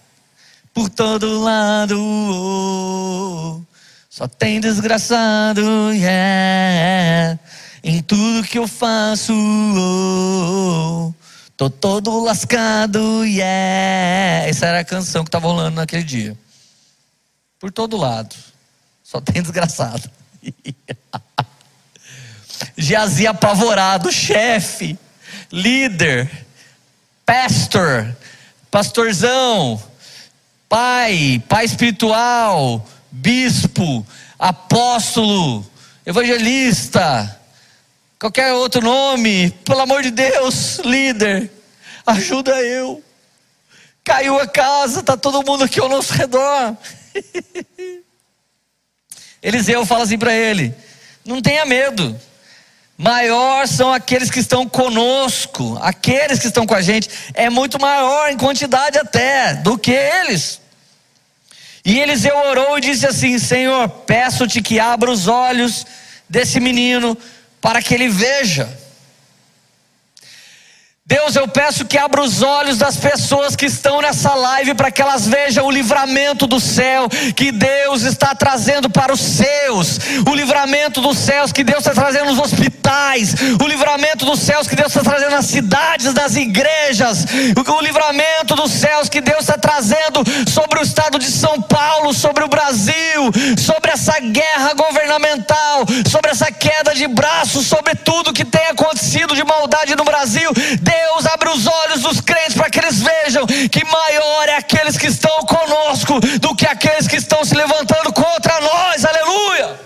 Speaker 2: por todo lado. Oh, só tem desgraçado, yeah. Em tudo que eu faço, oh, tô todo lascado, yeah. Essa era a canção que estava rolando naquele dia. Por todo lado, só tem desgraçado. Jazia apavorado, chefe, líder, pastor, pastorzão pai, pai espiritual, bispo, apóstolo, evangelista, qualquer outro nome, pelo amor de Deus, líder, ajuda eu. Caiu a casa, está todo mundo aqui ao nosso redor. Eliseu fala assim para ele: não tenha medo. Maior são aqueles que estão conosco, aqueles que estão com a gente, é muito maior em quantidade até do que eles. E Eliseu orou e disse assim: Senhor, peço-te que abra os olhos desse menino para que ele veja. Deus, eu peço que abra os olhos das pessoas que estão nessa live para que elas vejam o livramento do céu que Deus está trazendo para os seus, o livramento dos céus que Deus está trazendo nos hospitais, o livramento dos céus que Deus está trazendo nas cidades, nas igrejas, o livramento dos céus que Deus está trazendo sobre o estado de São Paulo, sobre o Brasil, sobre essa guerra governamental, sobre essa queda de braços, sobre tudo que tem acontecido de maldade no Brasil. Deus os olhos dos crentes para que eles vejam que maior é aqueles que estão conosco do que aqueles que estão se levantando contra nós. Aleluia!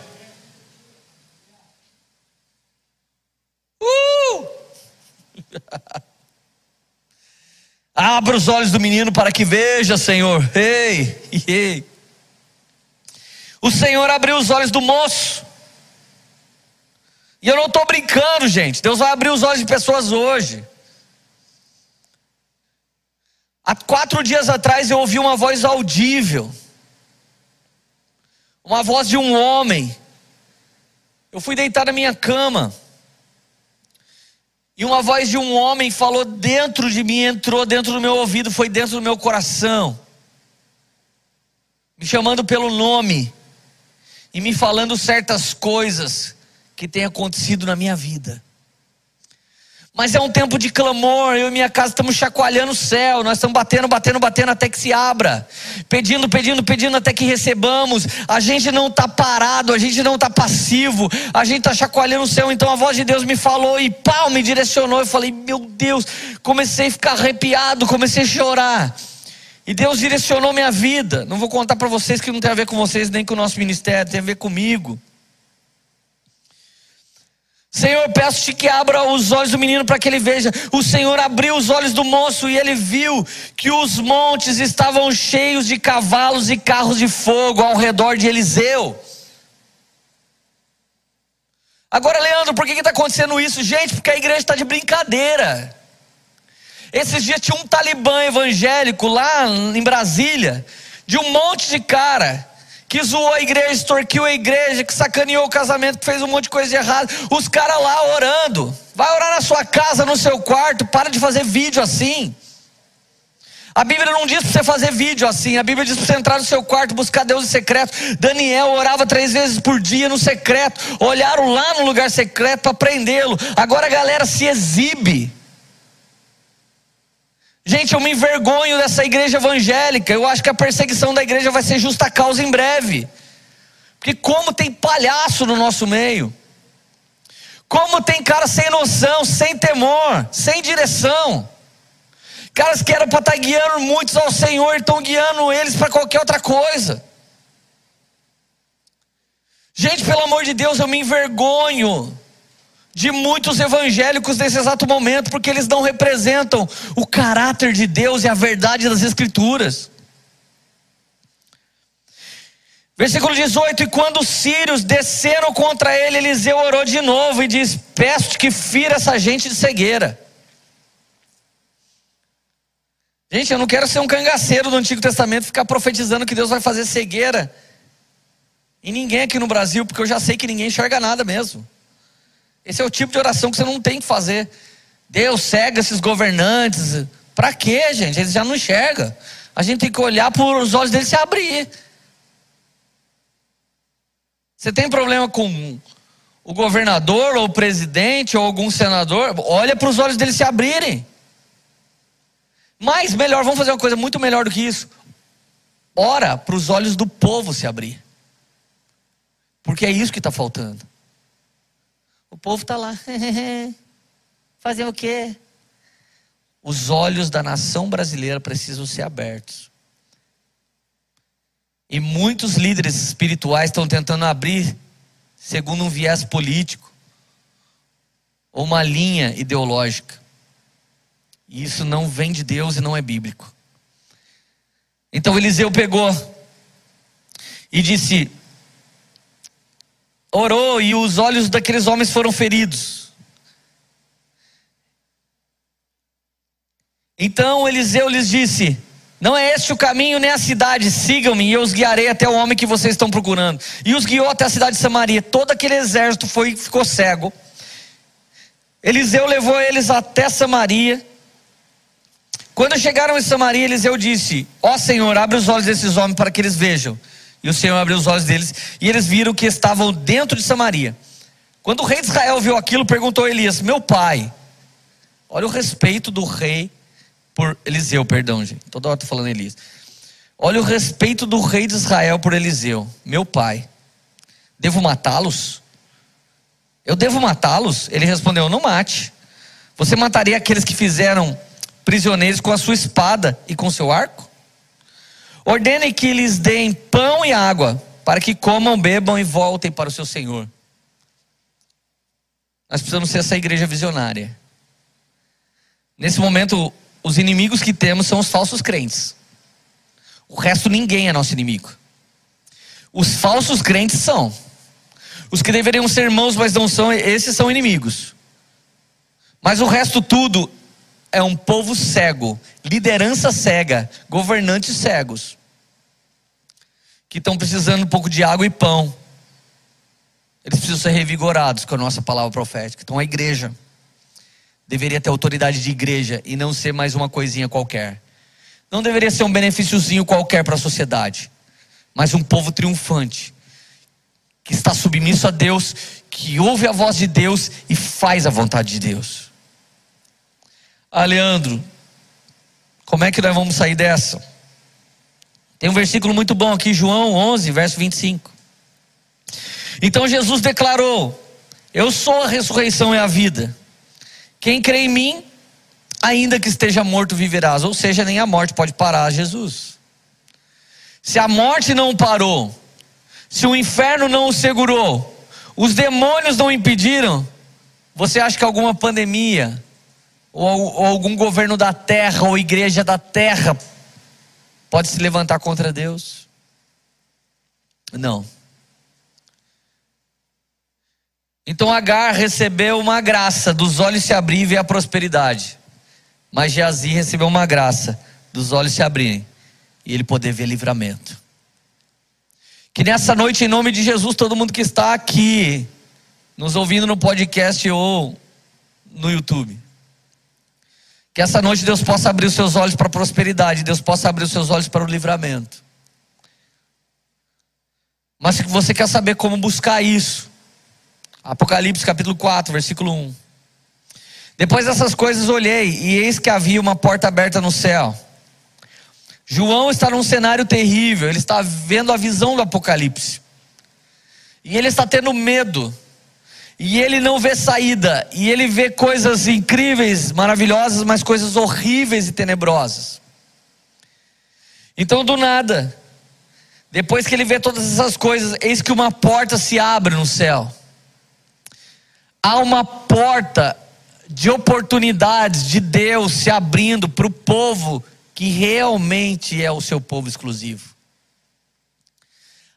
Speaker 2: Uh! Abra os olhos do menino para que veja, Senhor. Ei, ei. O Senhor abriu os olhos do moço. E eu não estou brincando, gente. Deus vai abrir os olhos de pessoas hoje. Há quatro dias atrás eu ouvi uma voz audível, uma voz de um homem. Eu fui deitar na minha cama, e uma voz de um homem falou dentro de mim, entrou dentro do meu ouvido, foi dentro do meu coração, me chamando pelo nome e me falando certas coisas que têm acontecido na minha vida. Mas é um tempo de clamor. Eu e minha casa estamos chacoalhando o céu. Nós estamos batendo, batendo, batendo até que se abra. Pedindo, pedindo, pedindo até que recebamos. A gente não está parado, a gente não está passivo. A gente está chacoalhando o céu. Então a voz de Deus me falou e pau, me direcionou. Eu falei, meu Deus. Comecei a ficar arrepiado, comecei a chorar. E Deus direcionou minha vida. Não vou contar para vocês que não tem a ver com vocês nem com o nosso ministério, tem a ver comigo. Senhor, peço-te que abra os olhos do menino para que ele veja. O Senhor abriu os olhos do moço e ele viu que os montes estavam cheios de cavalos e carros de fogo ao redor de Eliseu. Agora, Leandro, por que está acontecendo isso? Gente, porque a igreja está de brincadeira. Esses dias tinha um talibã evangélico lá em Brasília, de um monte de cara que zoou a igreja, extorquiu a igreja, que sacaneou o casamento, que fez um monte de coisa de errado. Os caras lá orando. Vai orar na sua casa, no seu quarto. Para de fazer vídeo assim. A Bíblia não diz para você fazer vídeo assim. A Bíblia diz para você entrar no seu quarto, buscar Deus em secreto. Daniel orava três vezes por dia no secreto. Olharam lá no lugar secreto para prendê-lo. Agora a galera se exibe. Gente, eu me envergonho dessa igreja evangélica. Eu acho que a perseguição da igreja vai ser justa causa em breve. Porque como tem palhaço no nosso meio. Como tem cara sem noção, sem temor, sem direção. Caras que eram para estar tá guiando muitos ao Senhor, estão guiando eles para qualquer outra coisa. Gente, pelo amor de Deus, eu me envergonho de muitos evangélicos nesse exato momento, porque eles não representam o caráter de Deus e a verdade das Escrituras. Versículo 18: E quando os sírios desceram contra ele, Eliseu orou de novo e diz: Peço-te que fira essa gente de cegueira. Gente, eu não quero ser um cangaceiro do Antigo Testamento, ficar profetizando que Deus vai fazer cegueira em ninguém aqui no Brasil, porque eu já sei que ninguém enxerga nada mesmo. Esse é o tipo de oração que você não tem que fazer. Deus cega esses governantes. Para quê, gente? Eles já não enxergam. A gente tem que olhar para os olhos deles se abrir. Você tem problema com o governador, ou o presidente, ou algum senador? Olha para os olhos deles se abrirem. Mas melhor, vamos fazer uma coisa muito melhor do que isso. Ora para os olhos do povo se abrir. Porque é isso que está faltando. O povo está lá. Fazer o quê? Os olhos da nação brasileira precisam ser abertos. E muitos líderes espirituais estão tentando abrir segundo um viés político ou uma linha ideológica. E isso não vem de Deus e não é bíblico. Então Eliseu pegou e disse: orou e os olhos daqueles homens foram feridos. Então Eliseu lhes disse: Não é este o caminho nem a cidade, sigam-me e eu os guiarei até o homem que vocês estão procurando. E os guiou até a cidade de Samaria. Todo aquele exército foi ficou cego. Eliseu levou eles até Samaria. Quando chegaram em Samaria, Eliseu disse: Ó Senhor, abre os olhos desses homens para que eles vejam. E o Senhor abriu os olhos deles e eles viram que estavam dentro de Samaria. Quando o rei de Israel viu aquilo, perguntou a Elias: Meu pai, olha o respeito do rei por Eliseu, perdão, gente. Toda hora estou falando Elias. Olha o respeito do rei de Israel por Eliseu, meu pai. Devo matá-los? Eu devo matá-los? Ele respondeu: Não mate. Você mataria aqueles que fizeram prisioneiros com a sua espada e com seu arco? Ordene que lhes deem pão e água, para que comam, bebam e voltem para o seu Senhor. Nós precisamos ser essa igreja visionária. Nesse momento, os inimigos que temos são os falsos crentes. O resto ninguém é nosso inimigo. Os falsos crentes são. Os que deveriam ser irmãos, mas não são, esses são inimigos. Mas o resto tudo é um povo cego, liderança cega, governantes cegos que estão precisando um pouco de água e pão. Eles precisam ser revigorados com a nossa palavra profética. Então a igreja deveria ter autoridade de igreja e não ser mais uma coisinha qualquer. Não deveria ser um benefíciozinho qualquer para a sociedade, mas um povo triunfante, que está submisso a Deus, que ouve a voz de Deus e faz a vontade de Deus. Ah, Leandro, como é que nós vamos sair dessa? Tem um versículo muito bom aqui, João 11, verso 25. Então Jesus declarou: Eu sou a ressurreição e a vida. Quem crê em mim, ainda que esteja morto, viverás. Ou seja, nem a morte pode parar Jesus. Se a morte não parou, se o inferno não o segurou, os demônios não impediram, você acha que alguma pandemia, ou, ou algum governo da terra, ou igreja da terra, pode se levantar contra Deus? Não. Então Agar recebeu uma graça, dos olhos se abrirem e ver a prosperidade. Mas Geazi recebeu uma graça, dos olhos se abrirem e ele poder ver livramento. Que nessa noite, em nome de Jesus, todo mundo que está aqui, nos ouvindo no podcast ou no YouTube, que essa noite Deus possa abrir os seus olhos para a prosperidade, Deus possa abrir os seus olhos para o livramento. Mas se você quer saber como buscar isso, Apocalipse capítulo 4, versículo 1. Depois dessas coisas olhei, e eis que havia uma porta aberta no céu. João está num cenário terrível, ele está vendo a visão do Apocalipse. E ele está tendo medo. E ele não vê saída. E ele vê coisas incríveis, maravilhosas, mas coisas horríveis e tenebrosas. Então, do nada, depois que ele vê todas essas coisas, eis que uma porta se abre no céu. Há uma porta de oportunidades de Deus se abrindo para o povo que realmente é o seu povo exclusivo.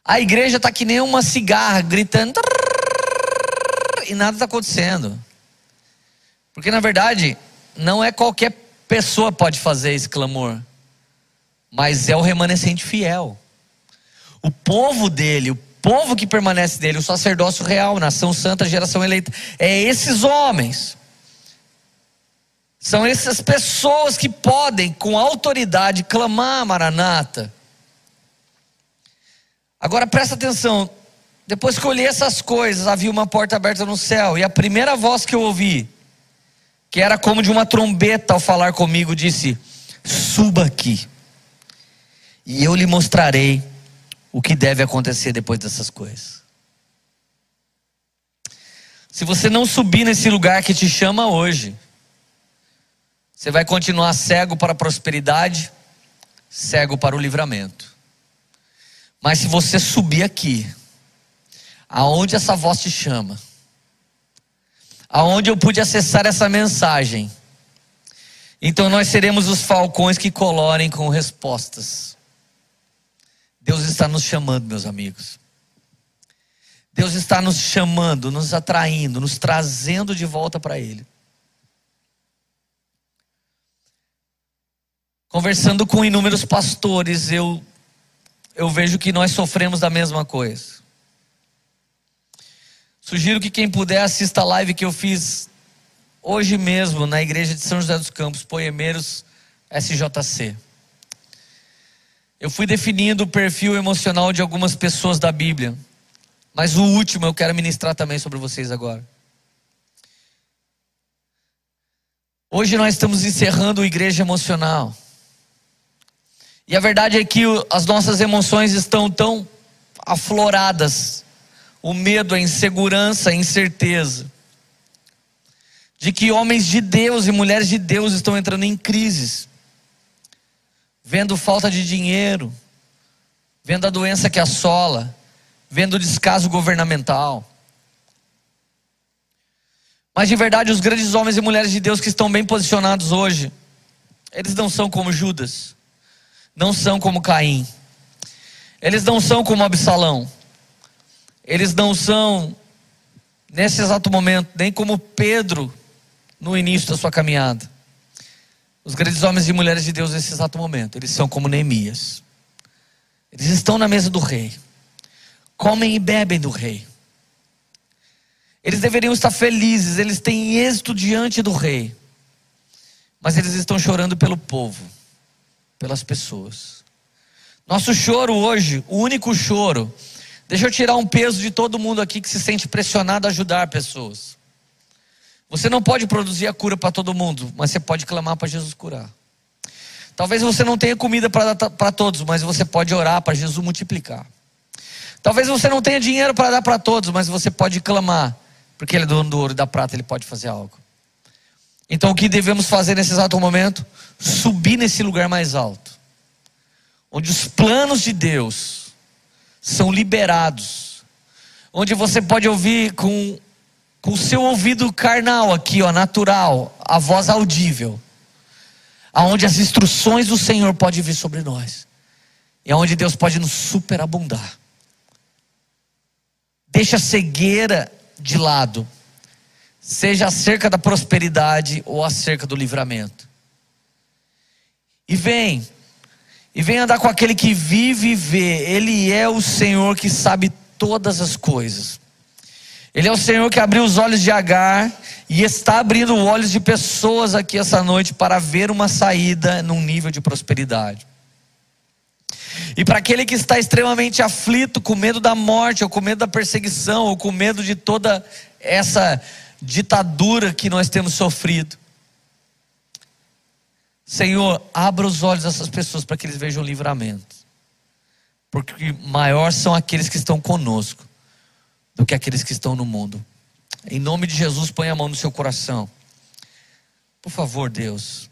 Speaker 2: A igreja está que nem uma cigarra gritando e nada está acontecendo. Porque na verdade, não é qualquer pessoa pode fazer esse clamor, mas é o remanescente fiel. O povo dele, o povo que permanece dele, o sacerdócio real, nação santa, geração eleita, é esses homens. São essas pessoas que podem, com autoridade, clamar Maranata. Agora presta atenção. Depois que eu li essas coisas, havia uma porta aberta no céu, e a primeira voz que eu ouvi, que era como de uma trombeta ao falar comigo, disse: Suba aqui, e eu lhe mostrarei o que deve acontecer depois dessas coisas. Se você não subir nesse lugar que te chama hoje, você vai continuar cego para a prosperidade, cego para o livramento. Mas se você subir aqui, aonde essa voz te chama, aonde eu pude acessar essa mensagem, então nós seremos os falcões que colorem com respostas. Deus está nos chamando, meus amigos. Deus está nos chamando, nos atraindo, nos trazendo de volta para Ele. Conversando com inúmeros pastores, eu, eu vejo que nós sofremos da mesma coisa. Sugiro que quem puder assista a live que eu fiz hoje mesmo na igreja de São José dos Campos, Poemeiros SJC. Eu fui definindo o perfil emocional de algumas pessoas da Bíblia. Mas o último eu quero ministrar também sobre vocês agora. Hoje nós estamos encerrando a igreja emocional. E a verdade é que as nossas emoções estão tão afloradas. O medo, a insegurança, a incerteza. De que homens de Deus e mulheres de Deus estão entrando em crises vendo falta de dinheiro, vendo a doença que assola, vendo o descaso governamental. Mas de verdade, os grandes homens e mulheres de Deus que estão bem posicionados hoje, eles não são como Judas, não são como Caim, eles não são como Absalão, eles não são, nesse exato momento, nem como Pedro no início da sua caminhada. Os grandes homens e mulheres de Deus nesse exato momento, eles são como Neemias. Eles estão na mesa do rei, comem e bebem do rei. Eles deveriam estar felizes, eles têm êxito diante do rei, mas eles estão chorando pelo povo, pelas pessoas. Nosso choro hoje, o único choro, deixa eu tirar um peso de todo mundo aqui que se sente pressionado a ajudar pessoas. Você não pode produzir a cura para todo mundo, mas você pode clamar para Jesus curar. Talvez você não tenha comida para todos, mas você pode orar para Jesus multiplicar. Talvez você não tenha dinheiro para dar para todos, mas você pode clamar, porque Ele é dono do ouro e da prata, Ele pode fazer algo. Então o que devemos fazer nesse exato momento? Subir nesse lugar mais alto, onde os planos de Deus são liberados, onde você pode ouvir com com o seu ouvido carnal aqui, ó, natural, a voz audível, aonde as instruções do Senhor podem vir sobre nós, e aonde Deus pode nos superabundar. Deixa a cegueira de lado, seja acerca da prosperidade ou acerca do livramento. E vem, e vem andar com aquele que vive e vê, Ele é o Senhor que sabe todas as coisas. Ele é o Senhor que abriu os olhos de Agar e está abrindo os olhos de pessoas aqui essa noite para ver uma saída num nível de prosperidade. E para aquele que está extremamente aflito, com medo da morte, ou com medo da perseguição, ou com medo de toda essa ditadura que nós temos sofrido. Senhor, abra os olhos dessas pessoas para que eles vejam o livramento. Porque maior são aqueles que estão conosco do que aqueles que estão no mundo. Em nome de Jesus, põe a mão no seu coração. Por favor, Deus,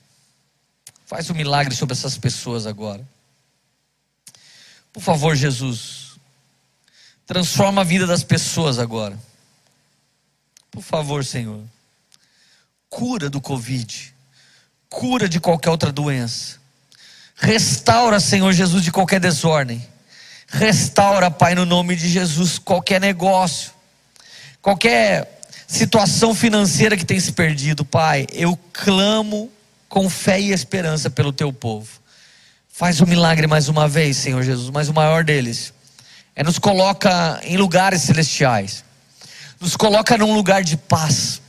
Speaker 2: faz um milagre sobre essas pessoas agora. Por favor, Jesus, transforma a vida das pessoas agora. Por favor, Senhor, cura do Covid, cura de qualquer outra doença, restaura, Senhor Jesus, de qualquer desordem, restaura, Pai, no nome de Jesus, qualquer negócio, qualquer situação financeira que tem se perdido, Pai, eu clamo com fé e esperança pelo teu povo. Faz o um milagre mais uma vez, Senhor Jesus, mas o maior deles é nos coloca em lugares celestiais. Nos coloca num lugar de paz.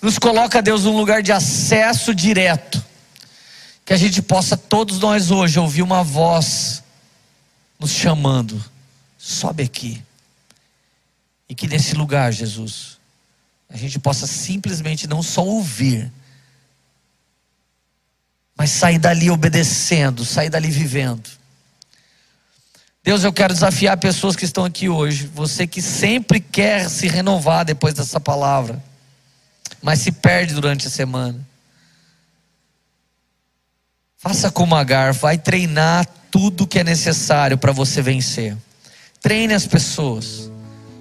Speaker 2: Nos coloca, Deus, num lugar de acesso direto. Que a gente possa todos nós hoje ouvir uma voz nos chamando. Sobe aqui. E que nesse lugar, Jesus, a gente possa simplesmente não só ouvir, mas sair dali obedecendo, sair dali vivendo. Deus, eu quero desafiar pessoas que estão aqui hoje, você que sempre quer se renovar depois dessa palavra, mas se perde durante a semana. Faça como Agar, vai treinar tudo que é necessário para você vencer. Treine as pessoas,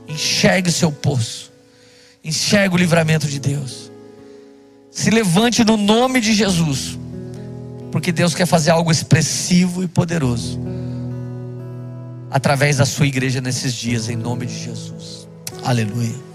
Speaker 2: enxergue o seu poço, enxergue o livramento de Deus. Se levante no nome de Jesus porque Deus quer fazer algo expressivo e poderoso através da sua igreja nesses dias, em nome de Jesus. Aleluia.